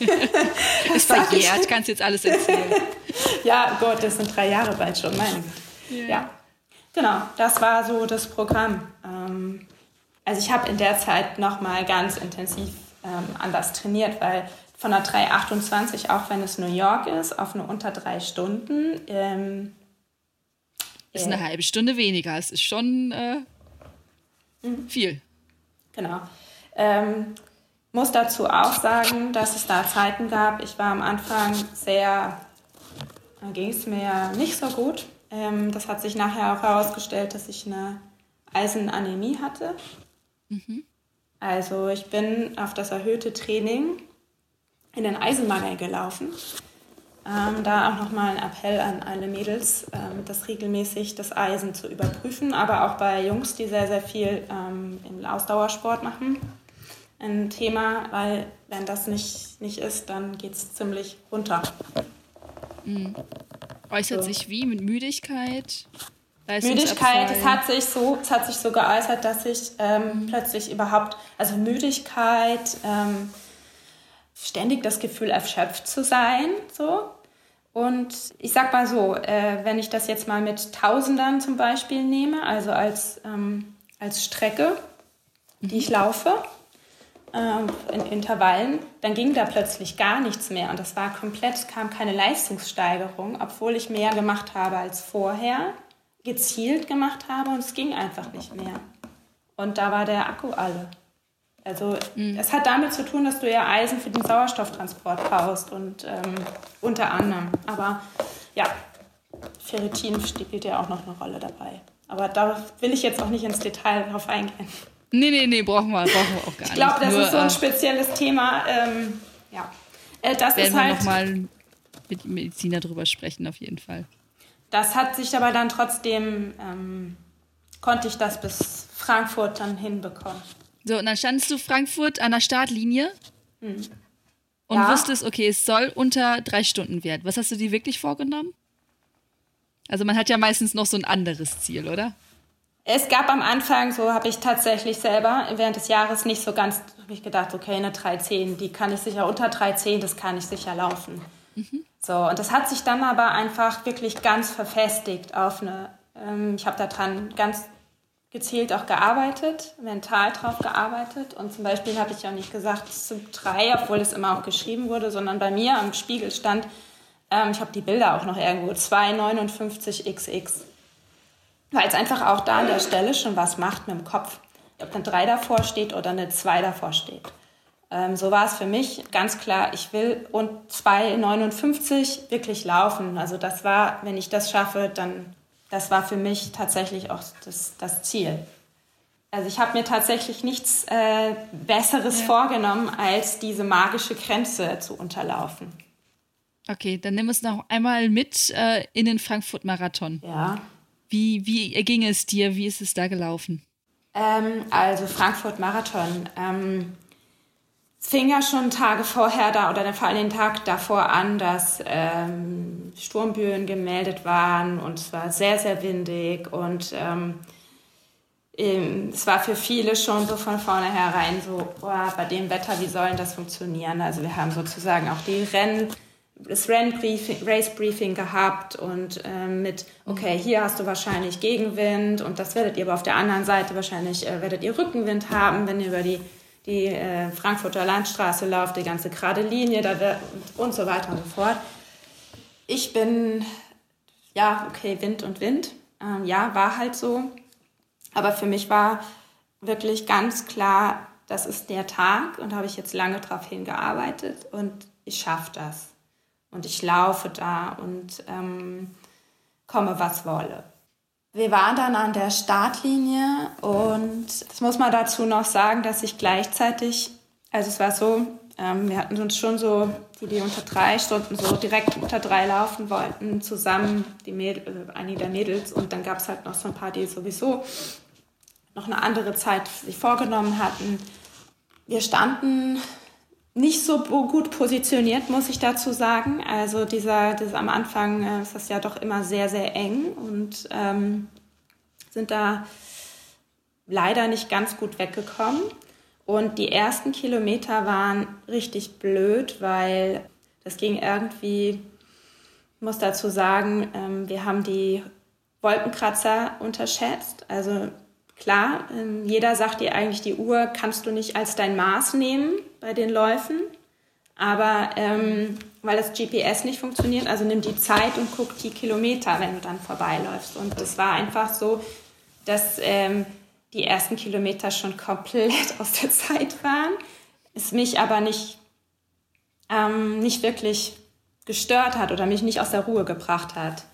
ist verjährt, kannst jetzt alles erzählen. ja, Gott, das sind drei Jahre bald schon, mein yeah. Ja, genau, das war so das Programm. Ähm, also ich habe in der Zeit nochmal ganz intensiv ähm, anders trainiert, weil von einer 3,28, auch wenn es New York ist, auf eine unter drei Stunden. Ähm, ist eine halbe Stunde weniger. Es ist schon äh, mhm. viel. Genau. Ähm, muss dazu auch sagen, dass es da Zeiten gab. Ich war am Anfang sehr, ging es mir nicht so gut. Ähm, das hat sich nachher auch herausgestellt, dass ich eine Eisenanämie hatte. Mhm. Also ich bin auf das erhöhte Training in den Eisenmangel gelaufen. Ähm, da auch nochmal ein Appell an alle Mädels, ähm, das regelmäßig das Eisen zu überprüfen, aber auch bei Jungs, die sehr, sehr viel ähm, im Ausdauersport machen. Ein Thema, weil wenn das nicht, nicht ist, dann geht es ziemlich runter. Mhm. Äußert so. sich wie mit Müdigkeit? Müdigkeit, es hat sich so, es hat sich so geäußert, dass ich ähm, mhm. plötzlich überhaupt, also Müdigkeit, ähm, ständig das Gefühl, erschöpft zu sein. So. Und ich sag mal so, äh, wenn ich das jetzt mal mit Tausendern zum Beispiel nehme, also als, ähm, als Strecke, die ich laufe, äh, in Intervallen, dann ging da plötzlich gar nichts mehr. Und das war komplett, kam keine Leistungssteigerung, obwohl ich mehr gemacht habe als vorher, gezielt gemacht habe und es ging einfach nicht mehr. Und da war der Akku alle. Also mhm. es hat damit zu tun, dass du ja Eisen für den Sauerstofftransport brauchst und ähm, unter anderem. Aber ja, Ferritin spielt ja auch noch eine Rolle dabei. Aber da will ich jetzt auch nicht ins Detail drauf eingehen. Nee, nee, nee, brauchen wir, brauchen wir auch gar nicht. Ich glaube, das Nur, ist so ein äh, spezielles Thema. Ähm, ja. Äh, das werden ist halt, wir nochmal mit Mediziner drüber sprechen, auf jeden Fall. Das hat sich aber dann trotzdem, ähm, konnte ich das bis Frankfurt dann hinbekommen. So, und dann standst du Frankfurt an der Startlinie hm. und ja. wusstest, okay, es soll unter drei Stunden werden. Was hast du dir wirklich vorgenommen? Also man hat ja meistens noch so ein anderes Ziel, oder? Es gab am Anfang, so habe ich tatsächlich selber während des Jahres nicht so ganz, habe ich gedacht, okay, eine 310, die kann ich sicher unter 310, das kann ich sicher laufen. Mhm. So, und das hat sich dann aber einfach wirklich ganz verfestigt auf eine, ähm, ich habe daran ganz gezielt auch gearbeitet, mental drauf gearbeitet. Und zum Beispiel habe ich ja nicht gesagt, es sind drei, obwohl es immer auch geschrieben wurde, sondern bei mir am Spiegel stand, ähm, ich habe die Bilder auch noch irgendwo, 259XX. Weil es einfach auch da an der Stelle schon was macht mit dem Kopf. Ob eine 3 davor steht oder eine 2 davor steht. Ähm, so war es für mich ganz klar, ich will und 2,59 wirklich laufen. Also das war, wenn ich das schaffe, dann, das war für mich tatsächlich auch das, das Ziel. Also ich habe mir tatsächlich nichts äh, Besseres ja. vorgenommen, als diese magische Grenze zu unterlaufen. Okay, dann nimm uns noch einmal mit äh, in den Frankfurt-Marathon. Ja. Wie, wie ging es dir? Wie ist es da gelaufen? Ähm, also Frankfurt-Marathon. Ähm, fing ja schon Tage vorher da oder vor allem den Tag davor an, dass ähm, Sturmböen gemeldet waren und es war sehr, sehr windig und ähm, es war für viele schon so von vornherein so, boah, bei dem Wetter, wie soll das funktionieren? Also wir haben sozusagen auch die Rennen, das Rennbriefing, Race Briefing gehabt und ähm, mit, okay, hier hast du wahrscheinlich Gegenwind und das werdet ihr aber auf der anderen Seite wahrscheinlich, äh, werdet ihr Rückenwind haben, wenn ihr über die die äh, Frankfurter Landstraße läuft, die ganze gerade Linie da und so weiter und so fort. Ich bin, ja, okay, Wind und Wind. Ähm, ja, war halt so. Aber für mich war wirklich ganz klar, das ist der Tag und habe ich jetzt lange darauf hingearbeitet und ich schaffe das. Und ich laufe da und ähm, komme, was wolle. Wir waren dann an der Startlinie und das muss man dazu noch sagen, dass ich gleichzeitig, also es war so, ähm, wir hatten uns schon so, die, die unter drei Stunden so direkt unter drei laufen wollten, zusammen, die Mädel, äh, einige der Mädels und dann gab es halt noch so ein paar, die sowieso noch eine andere Zeit sich vorgenommen hatten. Wir standen nicht so gut positioniert, muss ich dazu sagen. Also dieser, das am Anfang äh, ist das ja doch immer sehr, sehr eng und ähm, sind da leider nicht ganz gut weggekommen. Und die ersten Kilometer waren richtig blöd, weil das ging irgendwie, ich muss dazu sagen, ähm, wir haben die Wolkenkratzer unterschätzt. Also Klar, ähm, jeder sagt dir eigentlich, die Uhr kannst du nicht als dein Maß nehmen bei den Läufen. Aber ähm, weil das GPS nicht funktioniert, also nimm die Zeit und guck die Kilometer, wenn du dann vorbeiläufst. Und es war einfach so, dass ähm, die ersten Kilometer schon komplett aus der Zeit waren, es mich aber nicht, ähm, nicht wirklich gestört hat oder mich nicht aus der Ruhe gebracht hat.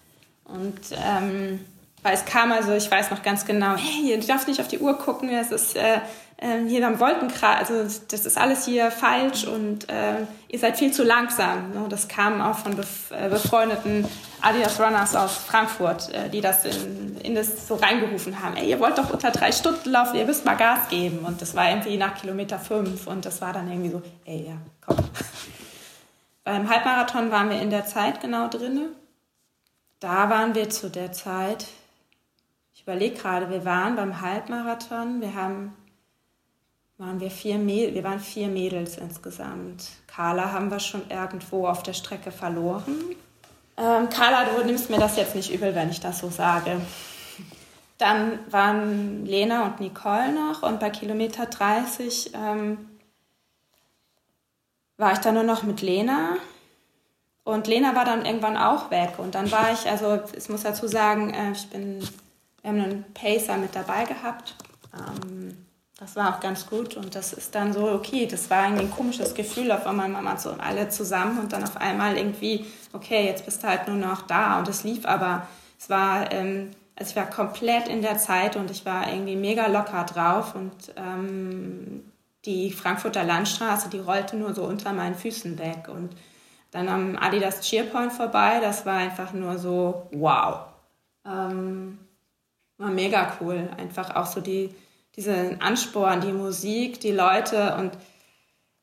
Und ähm, weil es kam also, ich weiß noch ganz genau, hey, du darfst nicht auf die Uhr gucken, es ist äh, äh, hier am Wolkenkreis, also das ist alles hier falsch und äh, ihr seid viel zu langsam. Ne? Das kam auch von bef äh, befreundeten Adidas Runners aus Frankfurt, äh, die das in, in das so reingerufen haben. Ey, ihr wollt doch unter drei Stunden laufen, ihr müsst mal Gas geben. Und das war irgendwie nach Kilometer fünf und das war dann irgendwie so, ey, ja, komm. Beim Halbmarathon waren wir in der Zeit genau drinne. Da waren wir zu der Zeit, ich überlege gerade, wir waren beim Halbmarathon, wir haben, waren wir vier wir waren vier Mädels insgesamt. Carla haben wir schon irgendwo auf der Strecke verloren. Ähm, Carla, du nimmst mir das jetzt nicht übel, wenn ich das so sage. Dann waren Lena und Nicole noch und bei Kilometer 30 ähm, war ich dann nur noch mit Lena. Und Lena war dann irgendwann auch weg. Und dann war ich, also ich muss dazu sagen, äh, ich bin wir haben einen Pacer mit dabei gehabt. Ähm, das war auch ganz gut und das ist dann so, okay, das war irgendwie ein komisches Gefühl, auf einmal waren wir so alle zusammen und dann auf einmal irgendwie, okay, jetzt bist du halt nur noch da und es lief aber, es war, ähm, Also ich war komplett in der Zeit und ich war irgendwie mega locker drauf und ähm, die Frankfurter Landstraße, die rollte nur so unter meinen Füßen weg und dann am Adidas Cheerpoint vorbei, das war einfach nur so wow. Ähm, war mega cool, einfach auch so die, diesen Ansporn, die Musik, die Leute und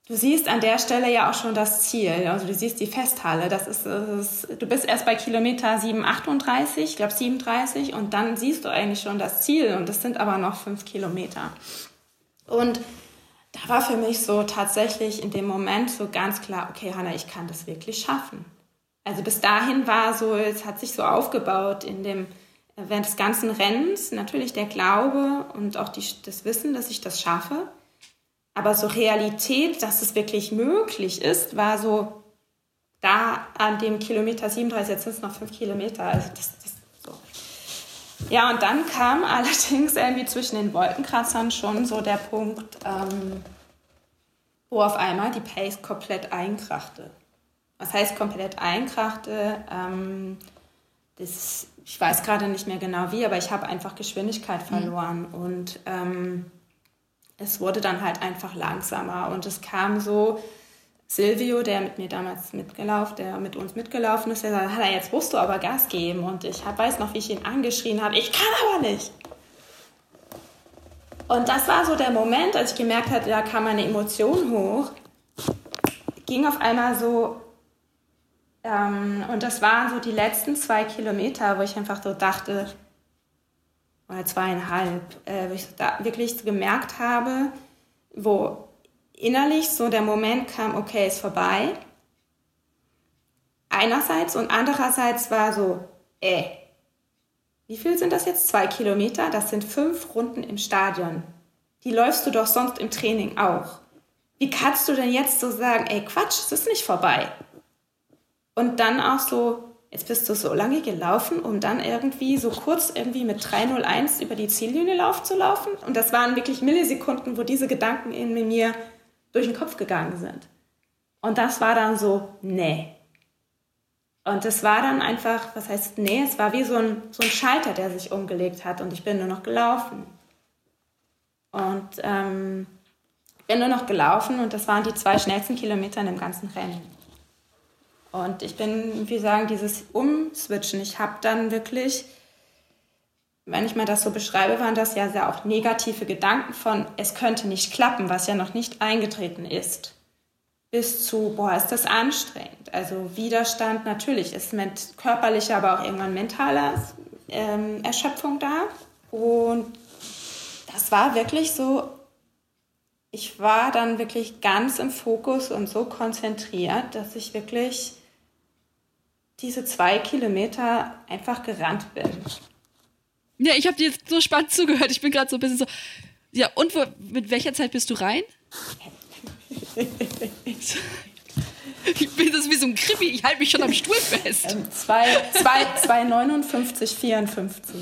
Du siehst an der Stelle ja auch schon das Ziel. Also du siehst die Festhalle. Das ist, das ist du bist erst bei Kilometer 738, ich glaube 37, und dann siehst du eigentlich schon das Ziel. Und das sind aber noch fünf Kilometer. Und da war für mich so tatsächlich in dem Moment so ganz klar, okay, Hanna, ich kann das wirklich schaffen. Also bis dahin war so, es hat sich so aufgebaut in dem, während des ganzen Rennens natürlich der Glaube und auch die, das Wissen, dass ich das schaffe. Aber so Realität, dass es wirklich möglich ist, war so da an dem Kilometer 37, jetzt sind es noch fünf Kilometer. Also das, das so. Ja, und dann kam allerdings irgendwie zwischen den Wolkenkratzern schon so der Punkt, ähm, wo auf einmal die Pace komplett einkrachte. Was heißt komplett einkrachte? Ähm, das, ich weiß gerade nicht mehr genau wie, aber ich habe einfach Geschwindigkeit mhm. verloren. Mhm. Und ähm, es wurde dann halt einfach langsamer und es kam so, Silvio, der mit mir damals mitgelaufen, der mit uns mitgelaufen ist, der sagte, Hanna, jetzt musst du aber Gas geben. Und ich hab, weiß noch, wie ich ihn angeschrien habe, ich kann aber nicht. Und das war so der Moment, als ich gemerkt habe, da kam meine Emotion hoch, ging auf einmal so, ähm, und das waren so die letzten zwei Kilometer, wo ich einfach so dachte, oder zweieinhalb, äh, wo ich da wirklich so gemerkt habe, wo innerlich so der Moment kam, okay, ist vorbei. Einerseits und andererseits war so, äh, wie viel sind das jetzt? Zwei Kilometer? Das sind fünf Runden im Stadion. Die läufst du doch sonst im Training auch. Wie kannst du denn jetzt so sagen, ey Quatsch, es ist nicht vorbei? Und dann auch so, jetzt bist du so lange gelaufen, um dann irgendwie so kurz irgendwie mit 301 über die Ziellinie lauf zu laufen. Und das waren wirklich Millisekunden, wo diese Gedanken in mir durch den Kopf gegangen sind. Und das war dann so, nee. Und es war dann einfach, was heißt nee, es war wie so ein, so ein Schalter, der sich umgelegt hat und ich bin nur noch gelaufen. Und ähm, bin nur noch gelaufen und das waren die zwei schnellsten Kilometer im ganzen Rennen. Und ich bin, wie sagen, dieses Umswitchen. Ich habe dann wirklich, wenn ich mal das so beschreibe, waren das ja sehr auch negative Gedanken von, es könnte nicht klappen, was ja noch nicht eingetreten ist, bis zu, boah, ist das anstrengend. Also Widerstand natürlich ist mit körperlicher, aber auch irgendwann mentaler ähm, Erschöpfung da. Und das war wirklich so, ich war dann wirklich ganz im Fokus und so konzentriert, dass ich wirklich diese zwei Kilometer einfach gerannt bin. Ja, ich habe dir jetzt so spannend zugehört. Ich bin gerade so ein bisschen so. Ja, und wo, mit welcher Zeit bist du rein? ich bin das wie so ein Krimi. Ich halte mich schon am Stuhl fest. Ähm, 2,59, 54.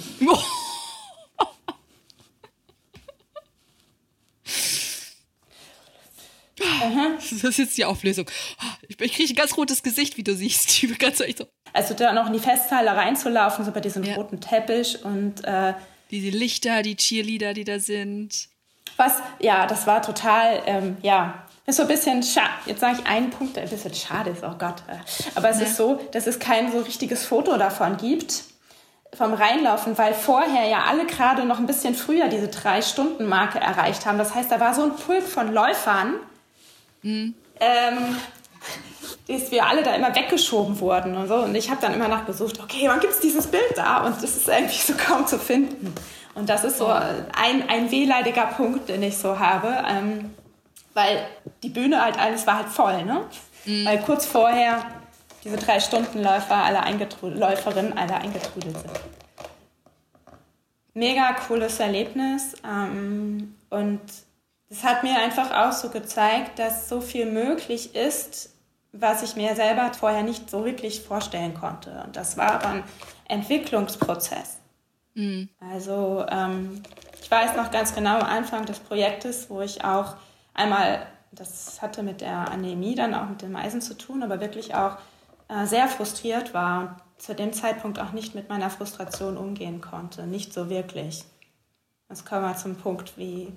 Das ist jetzt die Auflösung. Ich, ich kriege ein ganz rotes Gesicht, wie du siehst. Ich bin ganz echt so. Also da noch in die Festhalle reinzulaufen, so bei diesem ja. roten Teppich und äh, diese Lichter, die Cheerleader, die da sind. Was, ja, das war total, ähm, ja, ist so ein bisschen schade. Jetzt sage ich einen Punkt, der ein bisschen schade ist, oh Gott. Aber es ja. ist so, dass es kein so richtiges Foto davon gibt vom Reinlaufen, weil vorher ja alle gerade noch ein bisschen früher diese Drei-Stunden-Marke erreicht haben. Das heißt, da war so ein Pulk von Läufern, Mhm. Ähm, dass wir alle da immer weggeschoben wurden und so. Und ich habe dann immer nachgesucht, okay, wann gibt es dieses Bild da? Und das ist irgendwie so kaum zu finden. Und das ist so ein, ein wehleidiger Punkt, den ich so habe. Ähm, weil die Bühne halt alles war halt voll, ne? Mhm. Weil kurz vorher diese drei Stundenläufer alle eingetrudelt, Läuferinnen alle eingetrudelt sind. Mega cooles Erlebnis. Ähm, und das hat mir einfach auch so gezeigt, dass so viel möglich ist, was ich mir selber vorher nicht so wirklich vorstellen konnte. Und das war aber ein Entwicklungsprozess. Mhm. Also ähm, ich weiß noch ganz genau am Anfang des Projektes, wo ich auch einmal, das hatte mit der Anämie dann auch mit dem Eisen zu tun, aber wirklich auch äh, sehr frustriert war. zu dem Zeitpunkt auch nicht mit meiner Frustration umgehen konnte. Nicht so wirklich. Jetzt kommen wir zum Punkt, wie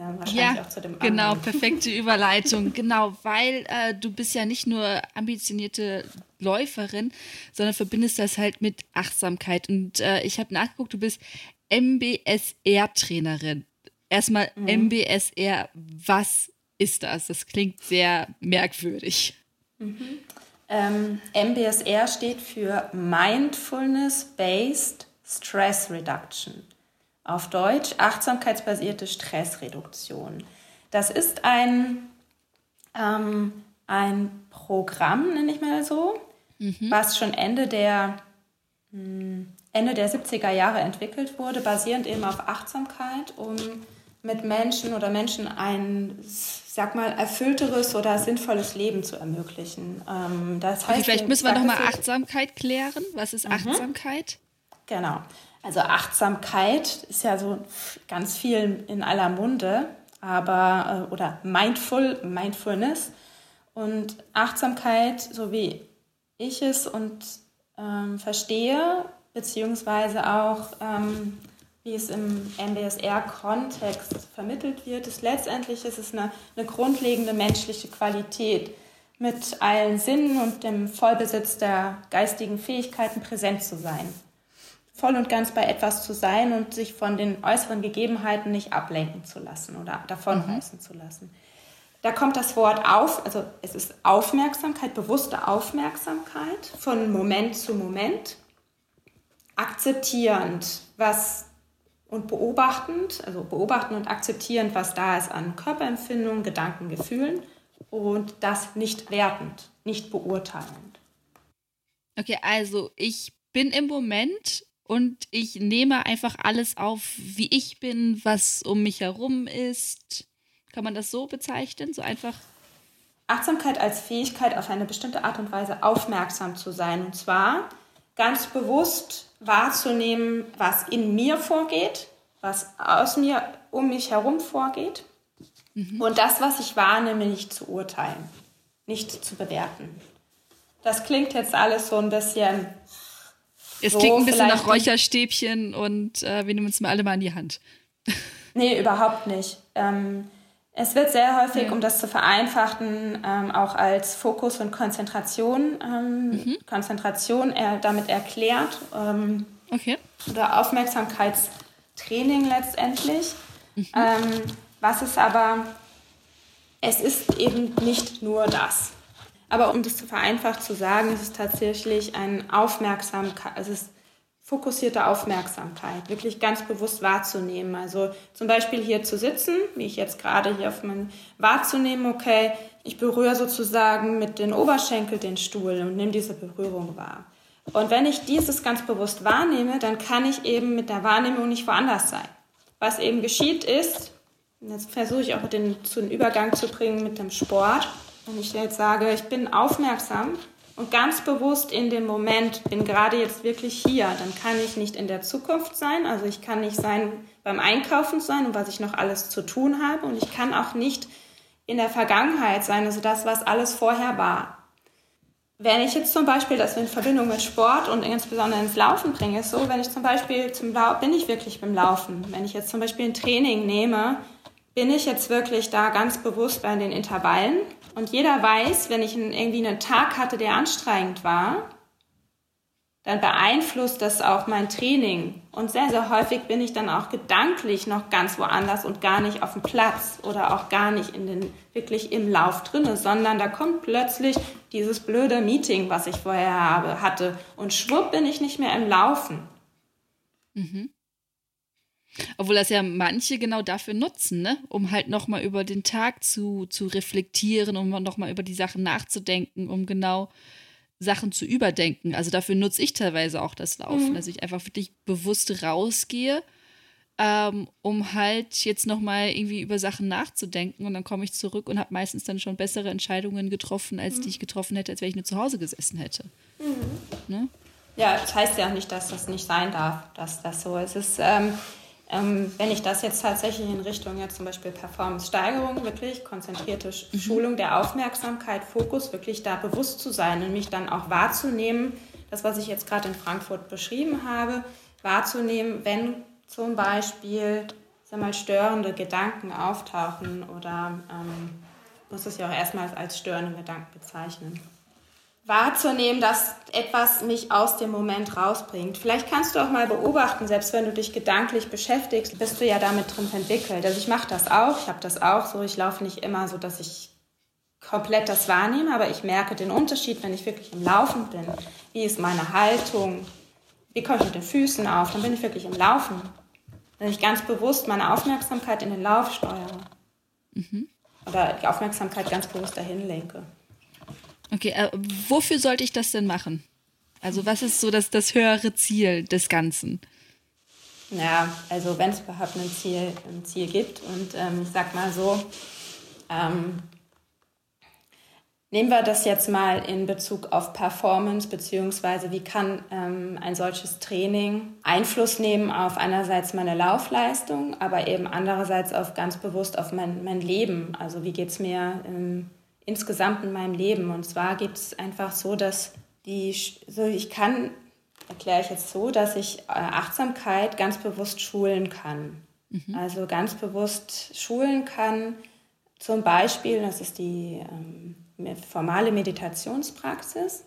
äh, wahrscheinlich ja, auch zu dem Genau, anderen. perfekte Überleitung. genau, weil äh, du bist ja nicht nur ambitionierte Läuferin, sondern verbindest das halt mit Achtsamkeit. Und äh, ich habe nachgeguckt, du bist MBSR-Trainerin. Erstmal mhm. MBSR, was ist das? Das klingt sehr merkwürdig. Mhm. Ähm, MBSR steht für Mindfulness-Based Stress Reduction. Auf Deutsch achtsamkeitsbasierte Stressreduktion. Das ist ein, ähm, ein Programm, nenne ich mal so, mhm. was schon Ende der, mh, hm, Ende der 70er Jahre entwickelt wurde, basierend eben auf Achtsamkeit, um mit Menschen oder Menschen ein, sag mal, erfüllteres oder sinnvolles Leben zu ermöglichen. Ähm, das heißt, okay, vielleicht müssen wir nochmal Achtsamkeit klären. Was ist mhm. Achtsamkeit? Genau. Also Achtsamkeit ist ja so ganz viel in aller Munde, aber äh, oder Mindful, Mindfulness und Achtsamkeit, so wie ich es und ähm, verstehe, beziehungsweise auch ähm, wie es im MBSR-Kontext vermittelt wird, ist letztendlich ist es eine, eine grundlegende menschliche Qualität, mit allen Sinnen und dem Vollbesitz der geistigen Fähigkeiten präsent zu sein. Voll und ganz bei etwas zu sein und sich von den äußeren Gegebenheiten nicht ablenken zu lassen oder davonreißen mhm. zu lassen. Da kommt das Wort auf, also es ist Aufmerksamkeit, bewusste Aufmerksamkeit von Moment zu Moment, akzeptierend, was und beobachtend, also beobachten und akzeptierend, was da ist an Körperempfindungen, Gedanken, Gefühlen und das nicht wertend, nicht beurteilend. Okay, also ich bin im Moment und ich nehme einfach alles auf, wie ich bin, was um mich herum ist. Kann man das so bezeichnen? So einfach? Achtsamkeit als Fähigkeit, auf eine bestimmte Art und Weise aufmerksam zu sein. Und zwar ganz bewusst wahrzunehmen, was in mir vorgeht, was aus mir, um mich herum vorgeht mhm. und das, was ich wahrnehme, nicht zu urteilen, nicht zu bewerten. Das klingt jetzt alles so ein bisschen. Es so klingt ein bisschen nach Räucherstäbchen und äh, wir nehmen uns mal alle mal in die Hand. nee, überhaupt nicht. Ähm, es wird sehr häufig, ja. um das zu vereinfachen, ähm, auch als Fokus und Konzentration, ähm, mhm. Konzentration er, damit erklärt. Ähm, okay. Oder Aufmerksamkeitstraining letztendlich. Mhm. Ähm, was ist aber, es ist eben nicht nur das. Aber um das vereinfacht zu sagen, ist es tatsächlich ein Aufmerksamkeit, es ist fokussierte Aufmerksamkeit, wirklich ganz bewusst wahrzunehmen. Also zum Beispiel hier zu sitzen, wie ich jetzt gerade hier auf meinem, wahrzunehmen, okay, ich berühre sozusagen mit den Oberschenkel den Stuhl und nehme diese Berührung wahr. Und wenn ich dieses ganz bewusst wahrnehme, dann kann ich eben mit der Wahrnehmung nicht woanders sein. Was eben geschieht ist, jetzt versuche ich auch den, zu den Übergang zu bringen mit dem Sport, wenn ich jetzt sage, ich bin aufmerksam und ganz bewusst in dem Moment bin gerade jetzt wirklich hier, dann kann ich nicht in der Zukunft sein, also ich kann nicht sein beim Einkaufen sein und was ich noch alles zu tun habe und ich kann auch nicht in der Vergangenheit sein, also das, was alles vorher war. Wenn ich jetzt zum Beispiel das in Verbindung mit Sport und insbesondere ins Laufen bringe, ist so, wenn ich zum Beispiel zum Lau bin ich wirklich beim Laufen. Wenn ich jetzt zum Beispiel ein Training nehme, bin ich jetzt wirklich da ganz bewusst bei den Intervallen und jeder weiß, wenn ich irgendwie einen Tag hatte, der anstrengend war, dann beeinflusst das auch mein Training. Und sehr, sehr häufig bin ich dann auch gedanklich noch ganz woanders und gar nicht auf dem Platz oder auch gar nicht in den, wirklich im Lauf drinne, sondern da kommt plötzlich dieses blöde Meeting, was ich vorher habe, hatte. Und schwupp bin ich nicht mehr im Laufen. Mhm. Obwohl das ja manche genau dafür nutzen, ne? um halt nochmal über den Tag zu, zu reflektieren, um nochmal über die Sachen nachzudenken, um genau Sachen zu überdenken. Also dafür nutze ich teilweise auch das Laufen, mhm. dass ich einfach wirklich bewusst rausgehe, ähm, um halt jetzt nochmal irgendwie über Sachen nachzudenken und dann komme ich zurück und habe meistens dann schon bessere Entscheidungen getroffen, als mhm. die ich getroffen hätte, als wenn ich nur zu Hause gesessen hätte. Mhm. Ne? Ja, das heißt ja nicht, dass das nicht sein darf, dass das so ist. Es ist ähm, ähm, wenn ich das jetzt tatsächlich in Richtung jetzt zum Beispiel Performance-Steigerung, wirklich konzentrierte mhm. Schulung der Aufmerksamkeit, Fokus, wirklich da bewusst zu sein und mich dann auch wahrzunehmen, das, was ich jetzt gerade in Frankfurt beschrieben habe, wahrzunehmen, wenn zum Beispiel sag mal, störende Gedanken auftauchen oder ähm, muss es ja auch erstmal als störende Gedanken bezeichnen. Wahrzunehmen, dass etwas mich aus dem Moment rausbringt. Vielleicht kannst du auch mal beobachten, selbst wenn du dich gedanklich beschäftigst, bist du ja damit drin entwickelt. Also ich mache das auch, ich habe das auch so, ich laufe nicht immer so, dass ich komplett das wahrnehme, aber ich merke den Unterschied, wenn ich wirklich im Laufen bin. Wie ist meine Haltung? Wie komme ich mit den Füßen auf? Dann bin ich wirklich im Laufen. Wenn ich ganz bewusst meine Aufmerksamkeit in den Lauf steuere. Mhm. Oder die Aufmerksamkeit ganz bewusst dahin lenke. Okay, äh, wofür sollte ich das denn machen? Also was ist so das, das höhere Ziel des Ganzen? Ja, also wenn es überhaupt ein Ziel, ein Ziel gibt und ähm, ich sag mal so, ähm, Nehmen wir das jetzt mal in Bezug auf Performance, beziehungsweise wie kann ähm, ein solches Training Einfluss nehmen auf einerseits meine Laufleistung, aber eben andererseits auf ganz bewusst auf mein, mein Leben. Also wie geht es mir insgesamt in meinem Leben? Und zwar geht es einfach so, dass die, so ich kann, erkläre ich jetzt so, dass ich äh, Achtsamkeit ganz bewusst schulen kann. Mhm. Also ganz bewusst schulen kann, zum Beispiel, das ist die ähm, formale Meditationspraxis,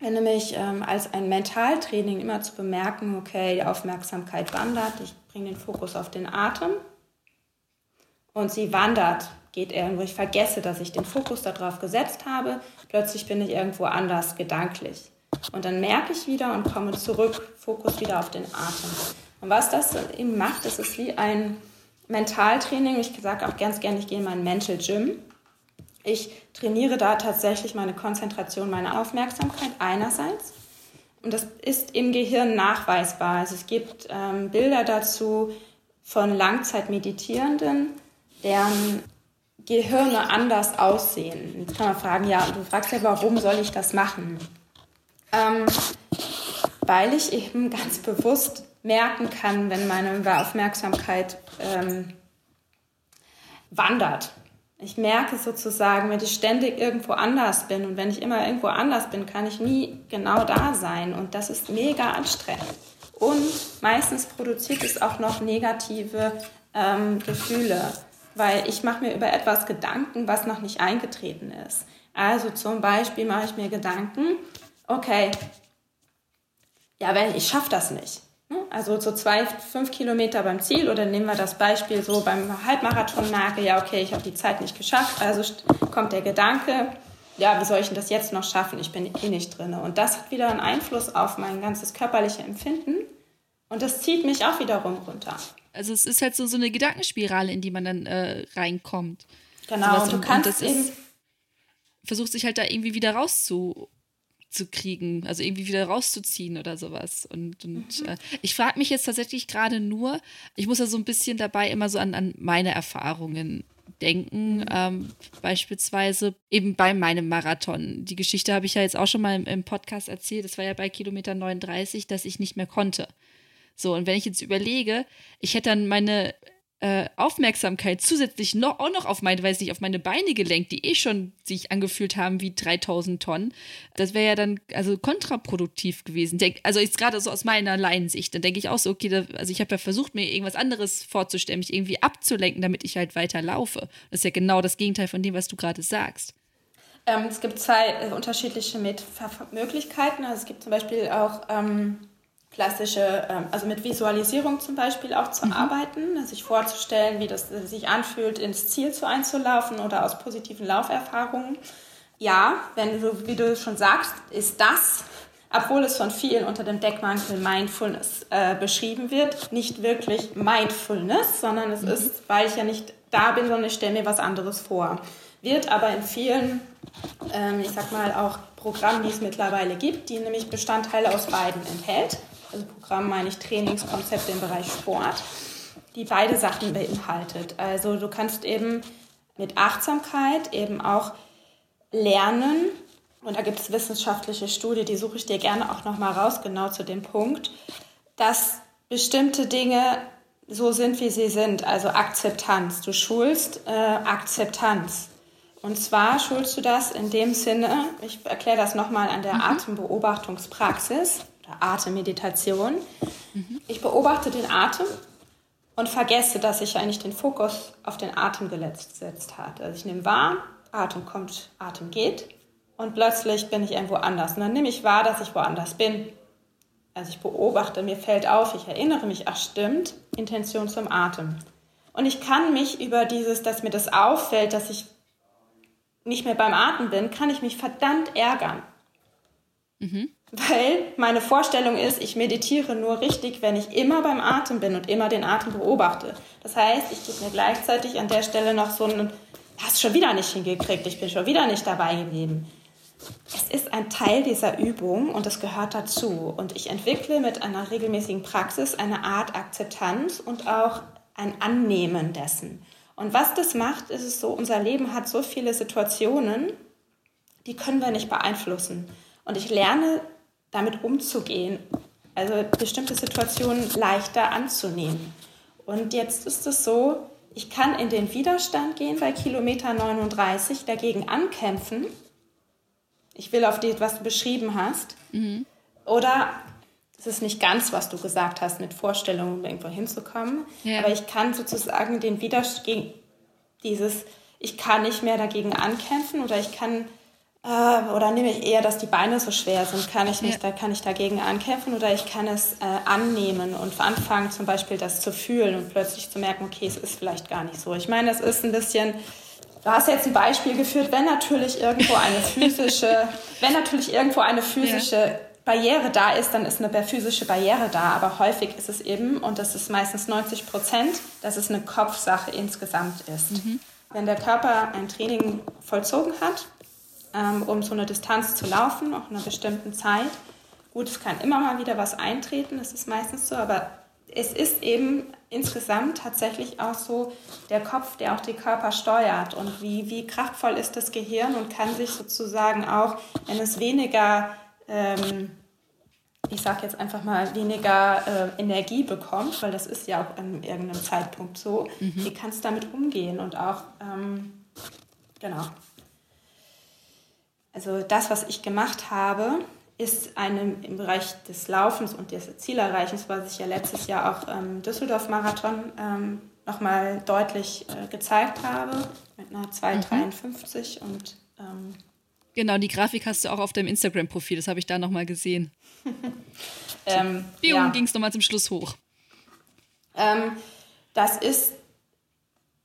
nämlich ähm, als ein Mentaltraining immer zu bemerken, okay, die Aufmerksamkeit wandert, ich bringe den Fokus auf den Atem und sie wandert, geht irgendwo, ich vergesse, dass ich den Fokus darauf gesetzt habe, plötzlich bin ich irgendwo anders gedanklich. Und dann merke ich wieder und komme zurück, Fokus wieder auf den Atem. Und was das eben macht, ist es wie ein Mentaltraining. Ich sage auch ganz gerne, ich gehe in mein Mental Gym. Ich trainiere da tatsächlich meine Konzentration, meine Aufmerksamkeit einerseits. Und das ist im Gehirn nachweisbar. Also es gibt ähm, Bilder dazu von Langzeitmeditierenden, deren Gehirne anders aussehen. Jetzt kann man fragen, ja, du fragst ja, warum soll ich das machen? Ähm, weil ich eben ganz bewusst merken kann, wenn meine Aufmerksamkeit ähm, wandert. Ich merke sozusagen, wenn ich ständig irgendwo anders bin und wenn ich immer irgendwo anders bin, kann ich nie genau da sein und das ist mega anstrengend. Und meistens produziert es auch noch negative ähm, Gefühle, weil ich mache mir über etwas Gedanken, was noch nicht eingetreten ist. Also zum Beispiel mache ich mir Gedanken, okay, ja, wenn ich schaffe das nicht. Ne? Also so zwei, fünf Kilometer beim Ziel oder nehmen wir das Beispiel so beim Halbmarathon merke, ja, okay, ich habe die Zeit nicht geschafft, also kommt der Gedanke, ja, wie soll ich denn das jetzt noch schaffen? Ich bin eh nicht drin. Und das hat wieder einen Einfluss auf mein ganzes körperliche Empfinden und das zieht mich auch wiederum runter. Also es ist halt so, so eine Gedankenspirale, in die man dann äh, reinkommt. Genau, so und du kannst und eben... Versucht sich halt da irgendwie wieder rauszu zu kriegen, also irgendwie wieder rauszuziehen oder sowas. Und, und mhm. äh, ich frage mich jetzt tatsächlich gerade nur, ich muss ja so ein bisschen dabei immer so an, an meine Erfahrungen denken, mhm. ähm, beispielsweise eben bei meinem Marathon. Die Geschichte habe ich ja jetzt auch schon mal im, im Podcast erzählt, das war ja bei Kilometer 39, dass ich nicht mehr konnte. So, und wenn ich jetzt überlege, ich hätte dann meine äh, Aufmerksamkeit zusätzlich noch, auch noch auf meine, weiß nicht, auf meine Beine gelenkt, die eh schon sich angefühlt haben wie 3000 Tonnen. Das wäre ja dann also kontraproduktiv gewesen. Denk, also jetzt gerade so aus meiner Laiensicht, dann denke ich auch so, okay, da, also ich habe ja versucht, mir irgendwas anderes vorzustellen, mich irgendwie abzulenken, damit ich halt weiter laufe. Das ist ja genau das Gegenteil von dem, was du gerade sagst. Ähm, es gibt zwei äh, unterschiedliche Möglichkeiten. Also es gibt zum Beispiel auch ähm klassische, ähm, also mit Visualisierung zum Beispiel auch zu mhm. arbeiten, sich vorzustellen, wie das sich anfühlt, ins Ziel zu einzulaufen oder aus positiven Lauferfahrungen. Ja, wenn du, wie du schon sagst, ist das, obwohl es von vielen unter dem Deckmantel Mindfulness äh, beschrieben wird, nicht wirklich Mindfulness, sondern es mhm. ist, weil ich ja nicht da bin, sondern ich stelle mir was anderes vor. Wird aber in vielen, ähm, ich sag mal auch Programmen, die es mittlerweile gibt, die nämlich Bestandteile aus beiden enthält also Programm meine ich Trainingskonzepte im Bereich Sport, die beide Sachen beinhaltet. Also du kannst eben mit Achtsamkeit eben auch lernen, und da gibt es wissenschaftliche Studien, die suche ich dir gerne auch nochmal raus, genau zu dem Punkt, dass bestimmte Dinge so sind, wie sie sind, also Akzeptanz. Du schulst äh, Akzeptanz. Und zwar schulst du das in dem Sinne, ich erkläre das nochmal an der mhm. Atembeobachtungspraxis oder Atemmeditation. Mhm. Ich beobachte den Atem und vergesse, dass ich eigentlich den Fokus auf den Atem gesetzt habe. Also ich nehme wahr, Atem kommt, Atem geht und plötzlich bin ich irgendwo anders. Und dann nehme ich wahr, dass ich woanders bin. Also ich beobachte, mir fällt auf, ich erinnere mich, ach stimmt, Intention zum Atem. Und ich kann mich über dieses, dass mir das auffällt, dass ich nicht mehr beim Atmen bin, kann ich mich verdammt ärgern. Mhm. Weil meine Vorstellung ist, ich meditiere nur richtig, wenn ich immer beim Atem bin und immer den Atem beobachte. Das heißt, ich gebe mir gleichzeitig an der Stelle noch so einen, hast schon wieder nicht hingekriegt, ich bin schon wieder nicht dabei geblieben. Es ist ein Teil dieser Übung und es gehört dazu. Und ich entwickle mit einer regelmäßigen Praxis eine Art Akzeptanz und auch ein Annehmen dessen. Und was das macht, ist es so, unser Leben hat so viele Situationen, die können wir nicht beeinflussen. Und ich lerne damit umzugehen, also bestimmte Situationen leichter anzunehmen. Und jetzt ist es so, ich kann in den Widerstand gehen bei Kilometer 39, dagegen ankämpfen. Ich will auf die, was du beschrieben hast. Mhm. Oder es ist nicht ganz, was du gesagt hast, mit Vorstellungen irgendwo hinzukommen. Ja. Aber ich kann sozusagen den Widerstand, dieses, ich kann nicht mehr dagegen ankämpfen oder ich kann, oder nehme ich eher, dass die Beine so schwer sind, kann ich nicht, ja. da kann ich dagegen ankämpfen oder ich kann es äh, annehmen und anfangen zum Beispiel das zu fühlen und plötzlich zu merken, okay, es ist vielleicht gar nicht so. Ich meine, das ist ein bisschen, Du hast jetzt ein Beispiel geführt, wenn natürlich irgendwo eine physische, wenn natürlich irgendwo eine physische ja. Barriere da ist, dann ist eine physische Barriere da. Aber häufig ist es eben, und das ist meistens 90 Prozent, dass es eine Kopfsache insgesamt ist. Mhm. Wenn der Körper ein Training vollzogen hat, ähm, um so eine Distanz zu laufen, auch in einer bestimmten Zeit, gut, es kann immer mal wieder was eintreten, das ist meistens so, aber es ist eben insgesamt tatsächlich auch so der Kopf, der auch den Körper steuert. Und wie, wie kraftvoll ist das Gehirn und kann sich sozusagen auch, wenn es weniger ähm, ich sage jetzt einfach mal, weniger äh, Energie bekommt, weil das ist ja auch an irgendeinem Zeitpunkt so, mhm. wie kannst du damit umgehen und auch, ähm, genau. Also das, was ich gemacht habe, ist einem im Bereich des Laufens und des Zielerreichens, was ich ja letztes Jahr auch ähm, Düsseldorf-Marathon ähm, nochmal deutlich äh, gezeigt habe, mit einer 2,53 mhm. und ähm, Genau, die Grafik hast du auch auf deinem Instagram-Profil, das habe ich da nochmal gesehen. ähm, ja. ging es nochmal zum Schluss hoch. Ähm, das ist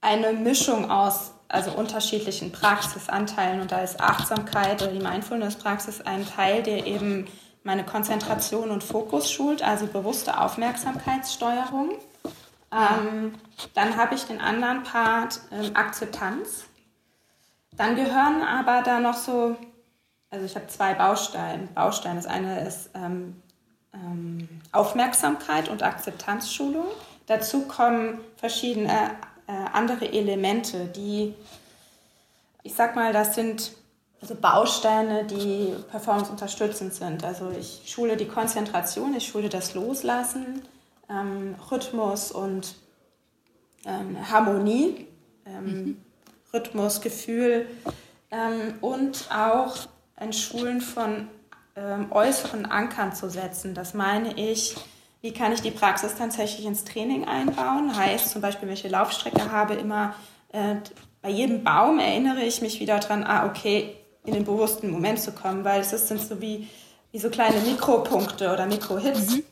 eine Mischung aus also unterschiedlichen Praxisanteilen und da ist Achtsamkeit oder die Mindfulness-Praxis ein Teil, der eben meine Konzentration und Fokus schult, also bewusste Aufmerksamkeitssteuerung. Ähm, dann habe ich den anderen Part ähm, Akzeptanz. Dann gehören aber da noch so, also ich habe zwei Bausteine. Bausteine. Das eine ist ähm, ähm, Aufmerksamkeit und Akzeptanzschulung. Dazu kommen verschiedene äh, andere Elemente, die, ich sag mal, das sind also Bausteine, die performance unterstützend sind. Also ich schule die Konzentration, ich schule das Loslassen, ähm, Rhythmus und ähm, Harmonie. Ähm, mhm. Rhythmus, Gefühl ähm, und auch ein Schulen von ähm, äußeren Ankern zu setzen. Das meine ich, wie kann ich die Praxis tatsächlich ins Training einbauen? Heißt zum Beispiel, welche Laufstrecke habe, immer äh, bei jedem Baum erinnere ich mich wieder daran, ah, okay, in den bewussten Moment zu kommen, weil es sind so wie, wie so kleine Mikropunkte oder Mikrohits, mhm.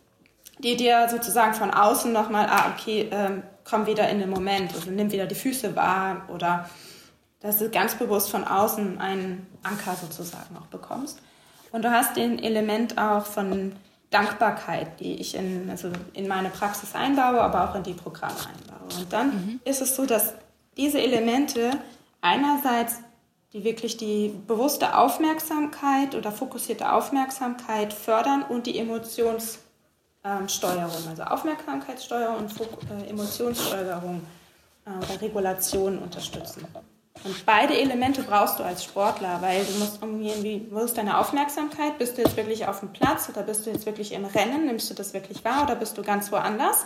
die dir sozusagen von außen nochmal, ah, okay, ähm, komm wieder in den Moment, also nimm wieder die Füße wahr oder dass du ganz bewusst von außen einen Anker sozusagen auch bekommst. Und du hast den Element auch von Dankbarkeit, die ich in, also in meine Praxis einbaue, aber auch in die Programme einbaue. Und dann mhm. ist es so, dass diese Elemente einerseits die wirklich die bewusste Aufmerksamkeit oder fokussierte Aufmerksamkeit fördern und die Emotionssteuerung, also Aufmerksamkeitssteuerung und äh, Emotionssteuerung äh, oder Regulation unterstützen. Und beide Elemente brauchst du als Sportler, weil du musst irgendwie, wo ist deine Aufmerksamkeit? Bist du jetzt wirklich auf dem Platz oder bist du jetzt wirklich im Rennen? Nimmst du das wirklich wahr oder bist du ganz woanders?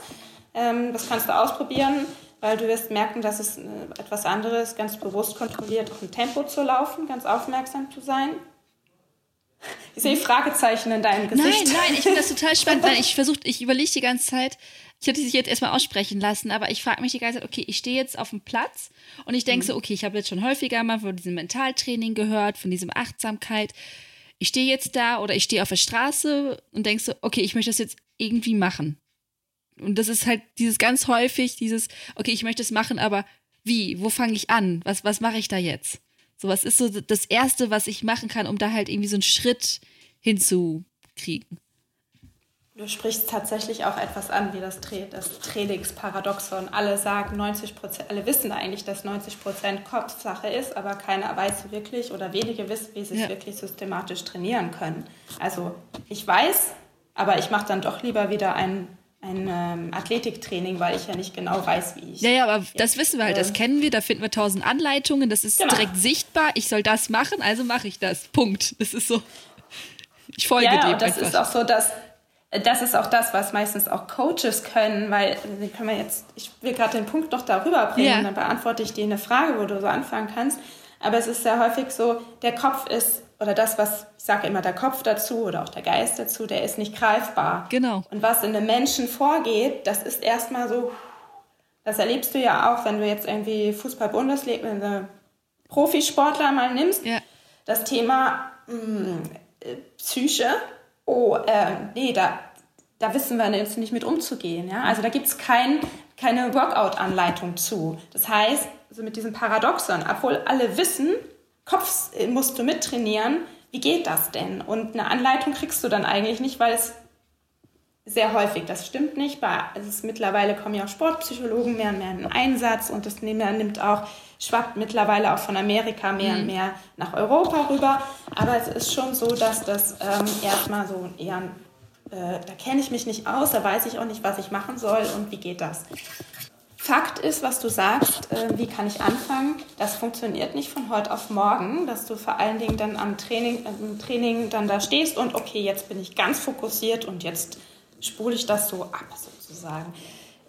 Ähm, das kannst du ausprobieren. weil du wirst merken, dass es äh, etwas anderes, ganz bewusst kontrolliert auf dem Tempo zu laufen, ganz aufmerksam zu sein. Ich sehe Fragezeichen in deinem Gesicht. Nein, nein, ich finde das total spannend, weil ich versuche, ich überlege die ganze Zeit, ich hätte sich jetzt erstmal aussprechen lassen, aber ich frage mich die ganze Zeit, okay, ich stehe jetzt auf dem Platz und ich denke mhm. so, okay, ich habe jetzt schon häufiger mal von diesem Mentaltraining gehört, von diesem Achtsamkeit. Ich stehe jetzt da oder ich stehe auf der Straße und denke so, okay, ich möchte das jetzt irgendwie machen. Und das ist halt dieses ganz häufig, dieses, okay, ich möchte es machen, aber wie? Wo fange ich an? Was, was mache ich da jetzt? So, was ist so das Erste, was ich machen kann, um da halt irgendwie so einen Schritt hinzukriegen? Du sprichst tatsächlich auch etwas an, wie das, Tra das Trainingsparadoxon. Alle sagen 90 Prozent, alle wissen eigentlich, dass 90 Prozent Kopfsache ist, aber keiner weiß wirklich oder wenige wissen, wie sie es ja. wirklich systematisch trainieren können. Also ich weiß, aber ich mache dann doch lieber wieder ein, ein ähm, Athletiktraining, weil ich ja nicht genau weiß, wie ich. Ja, ja, aber das wissen wir halt, das kennen wir, da finden wir tausend Anleitungen, das ist genau. direkt sichtbar, ich soll das machen, also mache ich das. Punkt. Das ist so. Ich folge ja, dem. Und das einfach. ist auch so, dass das ist auch das, was meistens auch Coaches können, weil den können wir jetzt, ich will gerade den Punkt noch darüber bringen, ja. dann beantworte ich dir eine Frage, wo du so anfangen kannst. Aber es ist sehr häufig so, der Kopf ist, oder das, was ich sage immer, der Kopf dazu oder auch der Geist dazu, der ist nicht greifbar. Genau. Und was in einem Menschen vorgeht, das ist erstmal so, das erlebst du ja auch, wenn du jetzt irgendwie Fußball-Bundesliga, wenn du Profisportler mal nimmst, ja. das Thema mh, hm, äh, Psyche oh, äh, nee, da, da wissen wir jetzt nicht mit umzugehen. Ja? Also da gibt es kein, keine Workout-Anleitung zu. Das heißt, also mit diesem Paradoxon, obwohl alle wissen, Kopf äh, musst du mittrainieren, wie geht das denn? Und eine Anleitung kriegst du dann eigentlich nicht, weil es sehr häufig, das stimmt nicht. Bei, also mittlerweile kommen ja auch Sportpsychologen mehr und mehr in Einsatz und das nimmt auch, schwappt mittlerweile auch von Amerika mehr mhm. und mehr nach Europa rüber. Aber es ist schon so, dass das ähm, erstmal so eher, äh, da kenne ich mich nicht aus, da weiß ich auch nicht, was ich machen soll und wie geht das. Fakt ist, was du sagst, äh, wie kann ich anfangen? Das funktioniert nicht von heute auf morgen, dass du vor allen Dingen dann am Training, äh, Training dann da stehst und okay, jetzt bin ich ganz fokussiert und jetzt spule ich das so ab, sozusagen.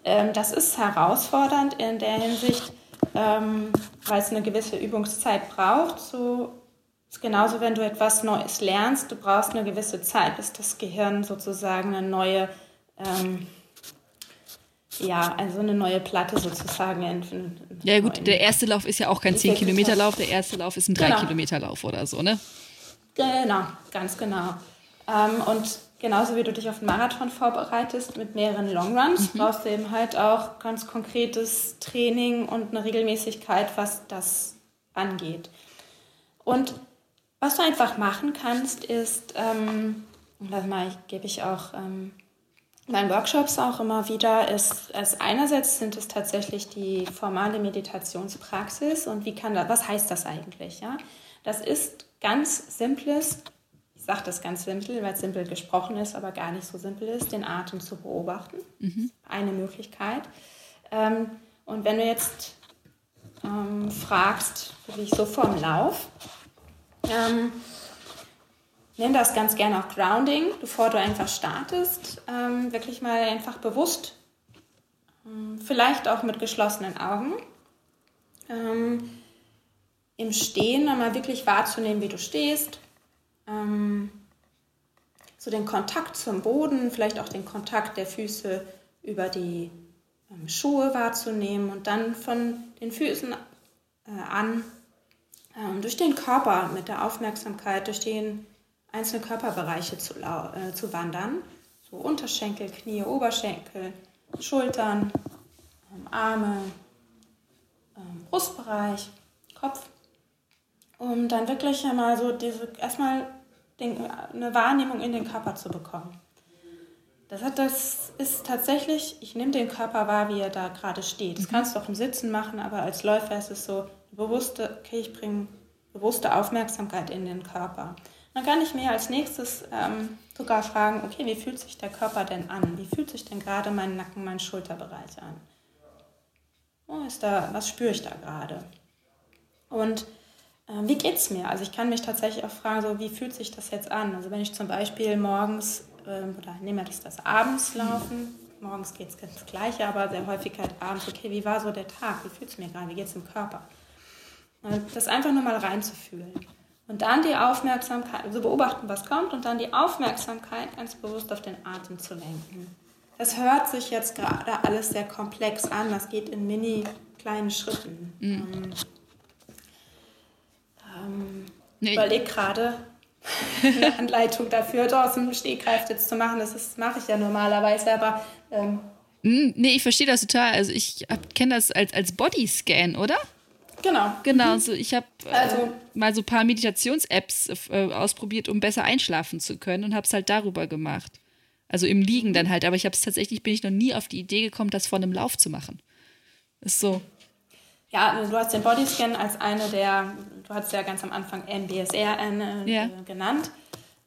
Ähm, das ist herausfordernd in der Hinsicht, ähm, weil es eine gewisse Übungszeit braucht. So ist genauso, wenn du etwas Neues lernst, du brauchst eine gewisse Zeit, bis das Gehirn sozusagen eine neue, ähm, ja, also eine neue Platte sozusagen. In, ja gut, der erste Lauf ist ja auch kein 10-Kilometer-Lauf, der erste Lauf ist ein 3-Kilometer-Lauf genau. oder so, ne? Genau, ganz genau. Ähm, und genauso wie du dich auf einen Marathon vorbereitest mit mehreren Longruns, mhm. brauchst du eben halt auch ganz konkretes Training und eine Regelmäßigkeit, was das angeht. Und was du einfach machen kannst, ist, ähm, das ich, gebe ich auch ähm, in meinen Workshops auch immer wieder, ist, ist einerseits sind es tatsächlich die formale Meditationspraxis und wie kann das, was heißt das eigentlich? Ja? Das ist ganz simples sage das ganz simpel, weil es simpel gesprochen ist, aber gar nicht so simpel ist, den Atem zu beobachten. Mhm. Eine Möglichkeit. Ähm, und wenn du jetzt ähm, fragst, wirklich so vorm Lauf, ähm, nimm das ganz gerne auch Grounding, bevor du einfach startest. Ähm, wirklich mal einfach bewusst, ähm, vielleicht auch mit geschlossenen Augen, ähm, im Stehen nochmal wirklich wahrzunehmen, wie du stehst, ähm, so den Kontakt zum Boden, vielleicht auch den Kontakt der Füße über die ähm, Schuhe wahrzunehmen und dann von den Füßen äh, an ähm, durch den Körper mit der Aufmerksamkeit, durch den einzelnen Körperbereiche zu, äh, zu wandern. So Unterschenkel, Knie, Oberschenkel, Schultern, ähm, Arme, ähm, Brustbereich, Kopf. Um dann wirklich einmal so diese erstmal den, eine Wahrnehmung in den Körper zu bekommen. Das, hat, das ist tatsächlich, ich nehme den Körper wahr, wie er da gerade steht. Das mhm. kannst du auch im Sitzen machen, aber als Läufer ist es so, bewusste, okay, ich bringe bewusste Aufmerksamkeit in den Körper. Dann kann ich mir als nächstes ähm, sogar fragen, okay, wie fühlt sich der Körper denn an? Wie fühlt sich denn gerade mein Nacken, mein Schulterbereich an? Oh, ist da, was spüre ich da gerade? Und wie geht es mir? Also ich kann mich tatsächlich auch fragen, so, wie fühlt sich das jetzt an? Also wenn ich zum Beispiel morgens ähm, oder nehmen wir das, das abends laufen, morgens geht es ganz gleich, aber sehr häufig halt abends, okay, wie war so der Tag, wie fühlt es mir gerade, wie geht es im Körper? Das einfach nur mal reinzufühlen. Und dann die Aufmerksamkeit, also beobachten, was kommt, und dann die Aufmerksamkeit ganz bewusst auf den Atem zu lenken. Das hört sich jetzt gerade alles sehr komplex an, das geht in mini kleinen Schritten. Mhm. Ähm, nee. Überleg gerade, eine Anleitung dafür aus dem Stegreif jetzt zu machen. Das mache ich ja normalerweise, aber. Ähm, hm, nee, ich verstehe das total. Also ich kenne das als, als Bodyscan, oder? Genau. Genau, mhm. so ich habe äh, also, mal so ein paar Meditations-Apps äh, ausprobiert, um besser einschlafen zu können und habe es halt darüber gemacht. Also im Liegen dann halt. Aber ich habe es tatsächlich, bin ich noch nie auf die Idee gekommen, das vor einem Lauf zu machen. Ist so. Ja, also du hast den Bodyscan als eine der, du hast ja ganz am Anfang MBSR äh, ja. genannt,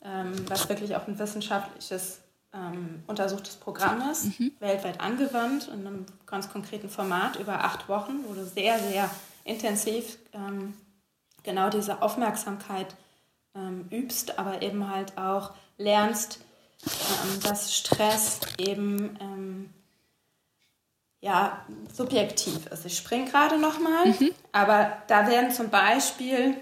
ähm, was wirklich auch ein wissenschaftliches ähm, untersuchtes Programm ist, mhm. weltweit angewandt, in einem ganz konkreten Format über acht Wochen, wo du sehr, sehr intensiv ähm, genau diese Aufmerksamkeit ähm, übst, aber eben halt auch lernst, ähm, dass Stress eben ähm, ja, subjektiv ist. Ich springe gerade nochmal, mhm. aber da werden zum Beispiel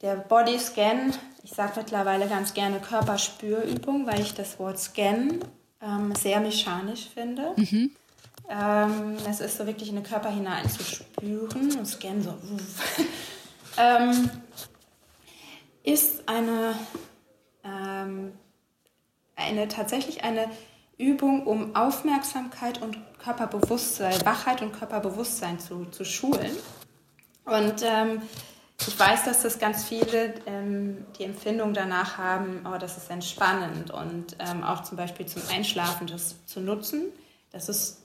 der Bodyscan, ich sage mittlerweile ganz gerne Körperspürübung, weil ich das Wort Scan ähm, sehr mechanisch finde. Mhm. Ähm, es ist so wirklich in den Körper hineinzuspüren und Scan so. ähm, ist eine, ähm, eine tatsächlich eine Übung, um Aufmerksamkeit und Körperbewusstsein, Wachheit und Körperbewusstsein zu, zu schulen. Und ähm, ich weiß, dass das ganz viele ähm, die Empfindung danach haben, oh, das ist entspannend und ähm, auch zum Beispiel zum Einschlafen das zu nutzen. Das ist,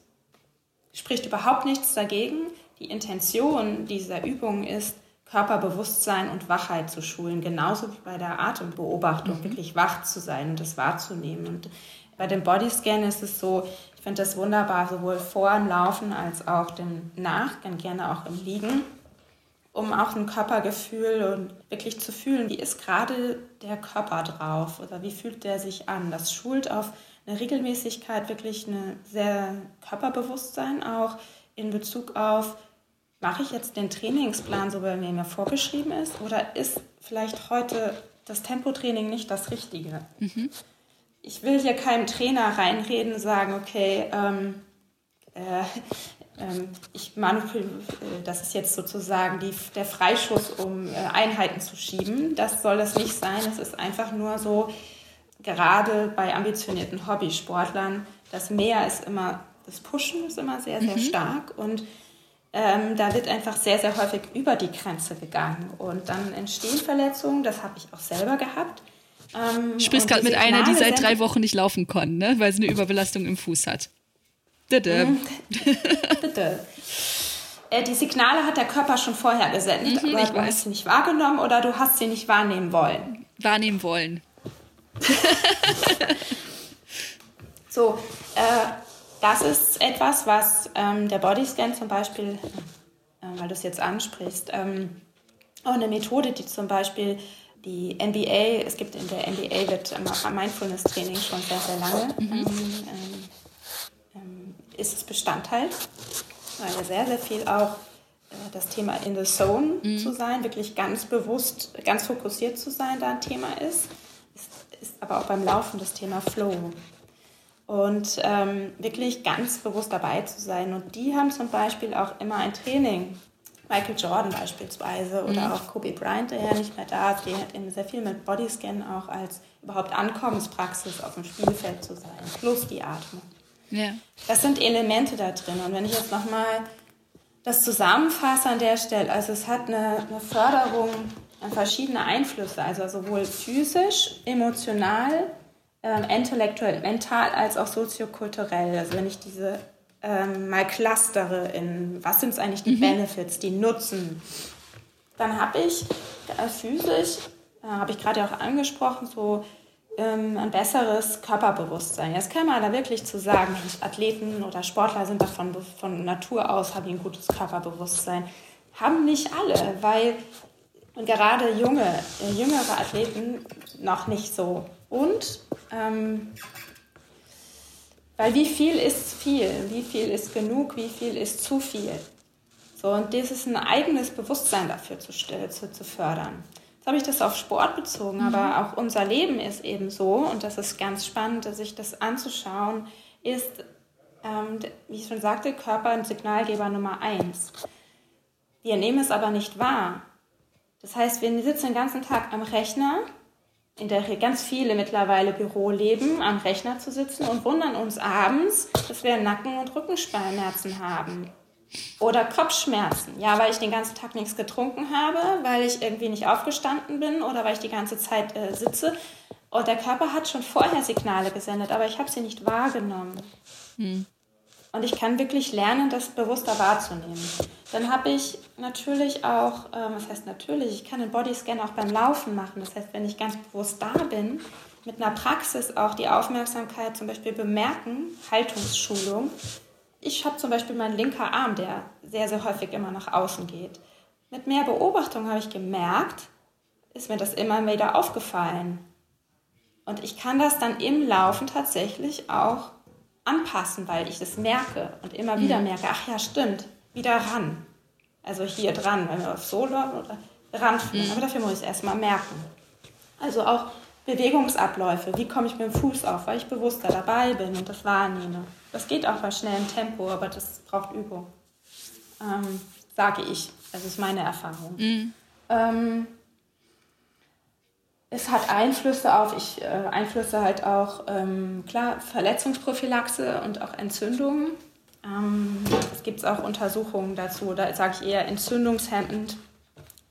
spricht überhaupt nichts dagegen. Die Intention dieser Übung ist, Körperbewusstsein und Wachheit zu schulen, genauso wie bei der Atembeobachtung, mhm. wirklich wach zu sein und das wahrzunehmen. Und bei dem Bodyscan ist es so, ich finde das wunderbar, sowohl vor dem Laufen als auch dem Nach, gerne auch im Liegen, um auch ein Körpergefühl und wirklich zu fühlen, wie ist gerade der Körper drauf oder wie fühlt der sich an. Das schult auf eine Regelmäßigkeit, wirklich ein sehr Körperbewusstsein auch in Bezug auf, mache ich jetzt den Trainingsplan so, wie er mir vorgeschrieben ist oder ist vielleicht heute das Tempotraining nicht das Richtige? Mhm ich will hier keinem Trainer reinreden und sagen, okay, ähm, äh, ähm, ich manipuliere, äh, das ist jetzt sozusagen die, der Freischuss, um äh, Einheiten zu schieben. Das soll es nicht sein. Es ist einfach nur so, gerade bei ambitionierten Hobbysportlern, das Mehr ist immer, das Pushen ist immer sehr, sehr mhm. stark und ähm, da wird einfach sehr, sehr häufig über die Grenze gegangen und dann entstehen Verletzungen, das habe ich auch selber gehabt. Ähm, du sprichst gerade mit einer, die seit drei Wochen nicht laufen kann, ne? weil sie eine Überbelastung im Fuß hat. Dede. Mhm. Äh, die Signale hat der Körper schon vorher gesendet, mhm, aber du weiß. hast sie nicht wahrgenommen oder du hast sie nicht wahrnehmen wollen. Wahrnehmen wollen. so, äh, das ist etwas, was ähm, der Bodyscan zum Beispiel, äh, weil du es jetzt ansprichst, ähm, auch eine Methode, die zum Beispiel die NBA, es gibt in der NBA wird Mindfulness-Training schon sehr, sehr lange, mhm. ähm, ähm, ist es Bestandteil, weil sehr, sehr viel auch äh, das Thema in the zone mhm. zu sein, wirklich ganz bewusst, ganz fokussiert zu sein, da ein Thema ist. Ist, ist aber auch beim Laufen das Thema Flow. Und ähm, wirklich ganz bewusst dabei zu sein. Und die haben zum Beispiel auch immer ein Training Michael Jordan beispielsweise oder mhm. auch Kobe Bryant, der ja nicht mehr da ist, die hat eben sehr viel mit Bodyscan auch als überhaupt Ankommenspraxis auf dem Spielfeld zu sein, plus die Atmung. Ja. Das sind Elemente da drin. Und wenn ich jetzt nochmal das zusammenfasse an der Stelle, also es hat eine, eine Förderung an verschiedene Einflüsse, also sowohl physisch, emotional, äh, intellektuell, mental als auch soziokulturell. Also wenn ich diese ähm, mal clustere in, was sind eigentlich die mhm. Benefits, die Nutzen, dann habe ich äh, physisch, äh, habe ich gerade auch angesprochen, so ähm, ein besseres Körperbewusstsein. Jetzt kann man da wirklich zu sagen, Athleten oder Sportler sind davon von Natur aus, haben ein gutes Körperbewusstsein. Haben nicht alle, weil und gerade junge, äh, jüngere Athleten noch nicht so. Und ähm, Weil wie viel ist viel? Wie viel ist genug? Wie viel ist zu viel? So, und das ist ein eigenes Bewusstsein dafür zu, zu, zu fördern. Jetzt habe ich das auf Sport bezogen, mhm. aber auch unser Leben ist eben so, und das ist ganz spannend, sich das anzuschauen, ist, ähm, wie ich schon sagte, Körper ein Signalgeber Nummer eins. Wir nehmen es aber nicht wahr. Das heißt, wir sitzen den ganzen Tag am Rechner in der ganz viele mittlerweile Büro leben, am Rechner zu sitzen und wundern uns abends, dass wir Nacken- und Rückenschmerzen haben. Oder Kopfschmerzen. Ja, weil ich den ganzen Tag nichts getrunken habe, weil ich irgendwie nicht aufgestanden bin oder weil ich die ganze Zeit äh, sitze. Und der Körper hat schon vorher Signale gesendet, aber ich habe sie nicht wahrgenommen. Hm. Und ich kann wirklich lernen, das bewusster wahrzunehmen. Dann habe ich natürlich auch, ähm, was heißt natürlich, ich kann einen Bodyscan auch beim Laufen machen. Das heißt, wenn ich ganz bewusst da bin, mit einer Praxis auch die Aufmerksamkeit zum Beispiel bemerken, Haltungsschulung. Ich habe zum Beispiel meinen linker Arm, der sehr, sehr häufig immer nach außen geht. Mit mehr Beobachtung habe ich gemerkt, ist mir das immer wieder aufgefallen. Und ich kann das dann im Laufen tatsächlich auch anpassen, weil ich das merke und immer wieder mhm. merke, ach ja, stimmt, wieder ran. Also hier dran, wenn wir auf Solo oder ranführen. Mhm. Aber dafür muss ich es erstmal merken. Also auch Bewegungsabläufe, wie komme ich mit dem Fuß auf, weil ich bewusster dabei bin und das wahrnehme. Das geht auch bei schnellem Tempo, aber das braucht Übung. Ähm, sage ich. Das ist meine Erfahrung. Mhm. Ähm, es hat Einflüsse auf, ich äh, Einflüsse halt auch, ähm, klar, Verletzungsprophylaxe und auch Entzündungen. Ähm, es gibt auch Untersuchungen dazu, da sage ich eher entzündungshemmend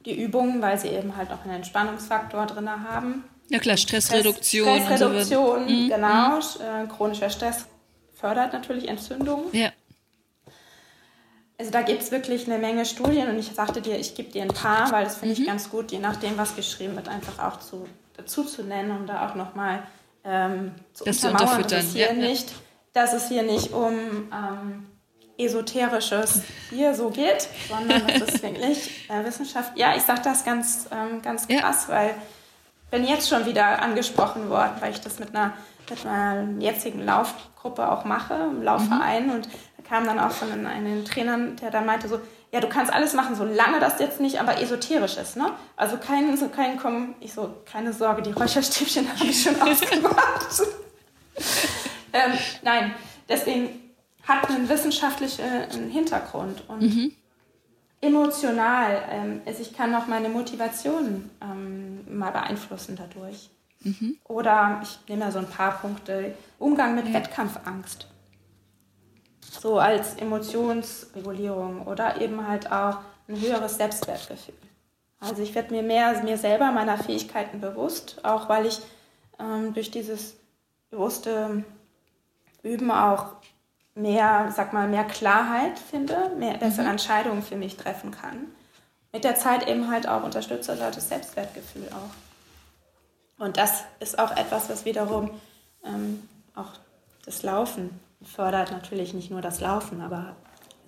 die Übungen, weil sie eben halt auch einen Entspannungsfaktor drin haben. Ja klar, Stressreduktion. Stressreduktion, so mhm. genau. Mhm. Äh, chronischer Stress fördert natürlich Entzündungen. Ja. Also da gibt es wirklich eine Menge Studien und ich sagte dir, ich gebe dir ein paar, weil das finde mhm. ich ganz gut, je nachdem, was geschrieben wird, einfach auch zu, dazu zu nennen, um da auch nochmal ähm, zu das untermauern, dass es, hier ja, nicht, dass es hier nicht um ähm, esoterisches hier so geht, sondern dass es wirklich äh, Wissenschaft, ja, ich sage das ganz, ähm, ganz krass, ja. weil ich bin jetzt schon wieder angesprochen worden, weil ich das mit einer, mit einer jetzigen Laufgruppe auch mache, im Laufverein mhm. und kam dann auch von einem Trainer, der dann meinte so, ja, du kannst alles machen, solange das jetzt nicht aber esoterisch ist, ne? Also kein, so kein, komm, ich so, keine Sorge, die Räucherstäbchen habe ich schon ausgemacht. ähm, nein, deswegen hat einen wissenschaftlichen Hintergrund und mhm. emotional, ähm, also ich kann auch meine Motivation ähm, mal beeinflussen dadurch. Mhm. Oder ich nehme ja so ein paar Punkte, Umgang mit ja. Wettkampfangst so als Emotionsregulierung oder eben halt auch ein höheres Selbstwertgefühl. Also ich werde mir mehr mir selber meiner Fähigkeiten bewusst, auch weil ich ähm, durch dieses bewusste Üben auch mehr, sag mal, mehr Klarheit finde, mehr bessere mhm. Entscheidungen für mich treffen kann. Mit der Zeit eben halt auch unterstützt das Selbstwertgefühl auch. Und das ist auch etwas, was wiederum ähm, auch das Laufen fördert natürlich nicht nur das Laufen, aber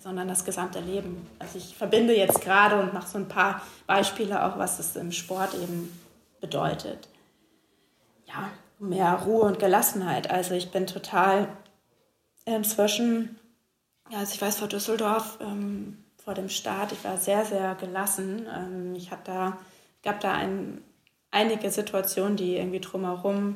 sondern das gesamte Leben. Also ich verbinde jetzt gerade und mache so ein paar Beispiele auch, was es im Sport eben bedeutet. Ja, mehr Ruhe und Gelassenheit. Also ich bin total inzwischen, ja, also ich weiß vor Düsseldorf, ähm, vor dem Start, ich war sehr, sehr gelassen. Ähm, ich hatte da, gab da ein, einige Situationen, die irgendwie drumherum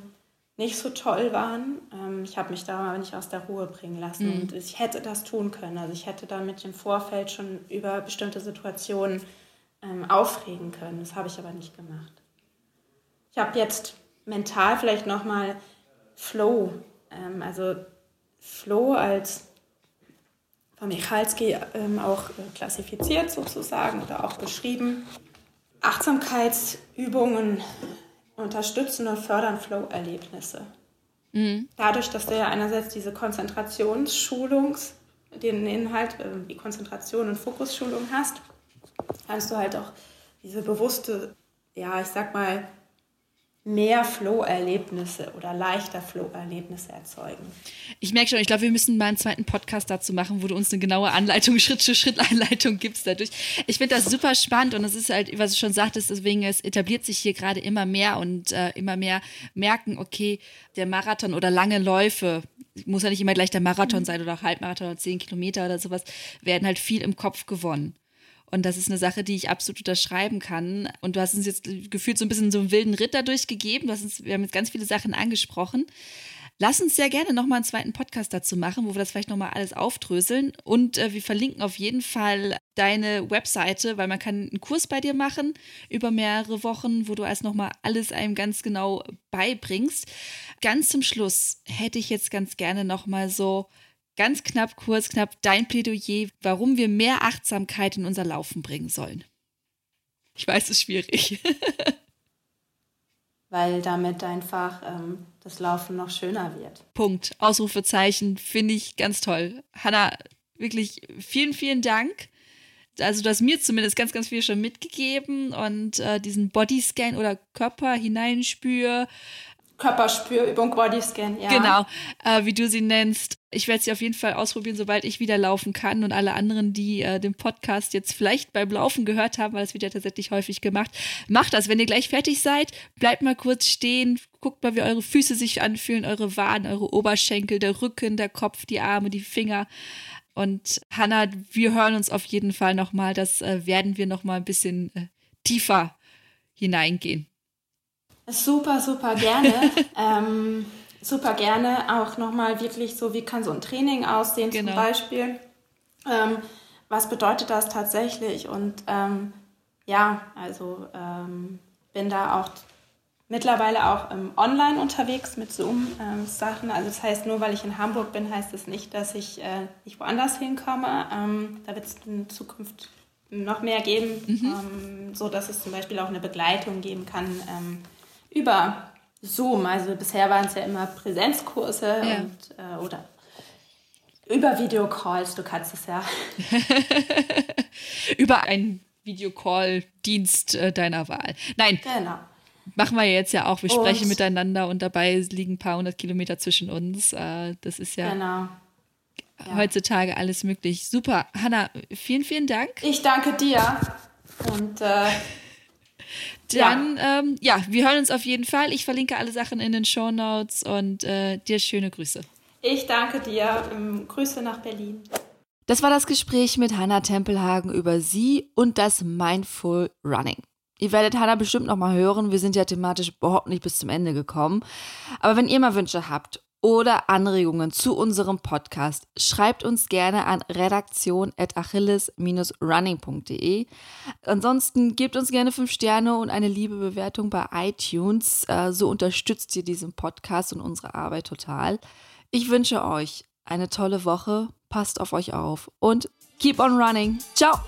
nicht so toll waren. Ähm, ich habe mich da aber nicht aus der Ruhe bringen lassen mhm. und ich hätte das tun können. Also ich hätte da mit dem Vorfeld schon über bestimmte Situationen ähm, aufregen können. Das habe ich aber nicht gemacht. Ich habe jetzt mental vielleicht nochmal Flow, ähm, also Flow als von Michalski ähm, auch äh, klassifiziert sozusagen oder auch beschrieben. Achtsamkeitsübungen unterstützen und fördern Flow-Erlebnisse. Mhm. Dadurch, dass du ja einerseits diese Konzentrationsschulungs, den Inhalt, äh, die Konzentration und Fokusschulung hast, kannst du halt auch diese bewusste, ja, ich sag mal, mehr Flow-Erlebnisse oder leichter Flow-Erlebnisse erzeugen. Ich merke schon, ich glaube, wir müssen mal einen zweiten Podcast dazu machen, wo du uns eine genaue Anleitung, Schritt-für-Schritt-Anleitung gibst dadurch. Ich finde das super spannend und es ist halt, was du schon sagtest, deswegen, es etabliert sich hier gerade immer mehr und äh, immer mehr merken, okay, der Marathon oder lange Läufe, muss ja nicht immer gleich der Marathon mhm. sein oder Halbmarathon oder zehn Kilometer oder sowas, werden halt viel im Kopf gewonnen. Und das ist eine Sache, die ich absolut unterschreiben kann. Und du hast uns jetzt gefühlt so ein bisschen so einen wilden Ritter durchgegeben. Du hast uns, wir haben jetzt ganz viele Sachen angesprochen. Lass uns sehr gerne nochmal einen zweiten Podcast dazu machen, wo wir das vielleicht nochmal alles aufdröseln. Und äh, wir verlinken auf jeden Fall deine Webseite, weil man kann einen Kurs bei dir machen über mehrere Wochen, wo du erst nochmal alles einem ganz genau beibringst. Ganz zum Schluss hätte ich jetzt ganz gerne nochmal so ganz knapp, kurz, knapp dein Plädoyer, warum wir mehr Achtsamkeit in unser Laufen bringen sollen. Ich weiß, es ist schwierig. Weil damit einfach ähm, das Laufen noch schöner wird. Punkt. Ausrufezeichen finde ich ganz toll. Hanna, wirklich vielen, vielen Dank. Also du hast mir zumindest ganz, ganz viel schon mitgegeben und äh, diesen Bodyscan oder Körper hineinspür, Körperspürübung, Bodyscan, ja. Genau, äh, wie du sie nennst. Ich werde sie auf jeden Fall ausprobieren, sobald ich wieder laufen kann. Und alle anderen, die äh, den Podcast jetzt vielleicht beim Laufen gehört haben, weil das wird ja tatsächlich häufig gemacht, macht das. Wenn ihr gleich fertig seid, bleibt mal kurz stehen, guckt mal, wie eure Füße sich anfühlen, eure Waden, eure Oberschenkel, der Rücken, der Kopf, die Arme, die Finger. Und Hanna, wir hören uns auf jeden Fall nochmal. Das äh, werden wir nochmal ein bisschen äh, tiefer hineingehen. Super, super gerne. ähm, super gerne auch nochmal wirklich so, wie kann so ein Training aussehen genau. zum Beispiel. Ähm, was bedeutet das tatsächlich? Und ähm, ja, also ähm, bin da auch mittlerweile auch ähm, online unterwegs mit Zoom-Sachen. also das heißt, nur weil ich in Hamburg bin, heißt das nicht, dass ich äh, nicht woanders hinkomme. Ähm, da wird es in Zukunft noch mehr geben, mhm. so dass es zum Beispiel auch eine Begleitung geben kann über Zoom. Also bisher waren es ja immer Präsenzkurse ja. und, äh, oder über Videocalls, du kannst es ja. über einen Videocall-Dienst äh, deiner Wahl. Nein. Genau. Machen wir jetzt ja auch. Wir und sprechen miteinander und dabei liegen ein paar hundert Kilometer zwischen uns. Äh, das ist ja, genau. ja heutzutage alles möglich. Super. Hanna, vielen, vielen Dank. Ich danke dir. Und äh, dann, ja. Ähm, ja, wir hören uns auf jeden Fall. Ich verlinke alle Sachen in den Show Notes und äh, dir schöne Grüße. Ich danke dir. Ähm, Grüße nach Berlin. Das war das Gespräch mit Hannah Tempelhagen über sie und das Mindful Running. Ihr werdet Hannah bestimmt noch mal hören. Wir sind ja thematisch überhaupt nicht bis zum Ende gekommen. Aber wenn ihr mal Wünsche habt oder Anregungen zu unserem Podcast, schreibt uns gerne an redaktion.achilles-running.de. Ansonsten gebt uns gerne fünf Sterne und eine liebe Bewertung bei iTunes. Äh, so unterstützt ihr diesen Podcast und unsere Arbeit total. Ich wünsche euch eine tolle Woche, passt auf euch auf und keep on running. Ciao!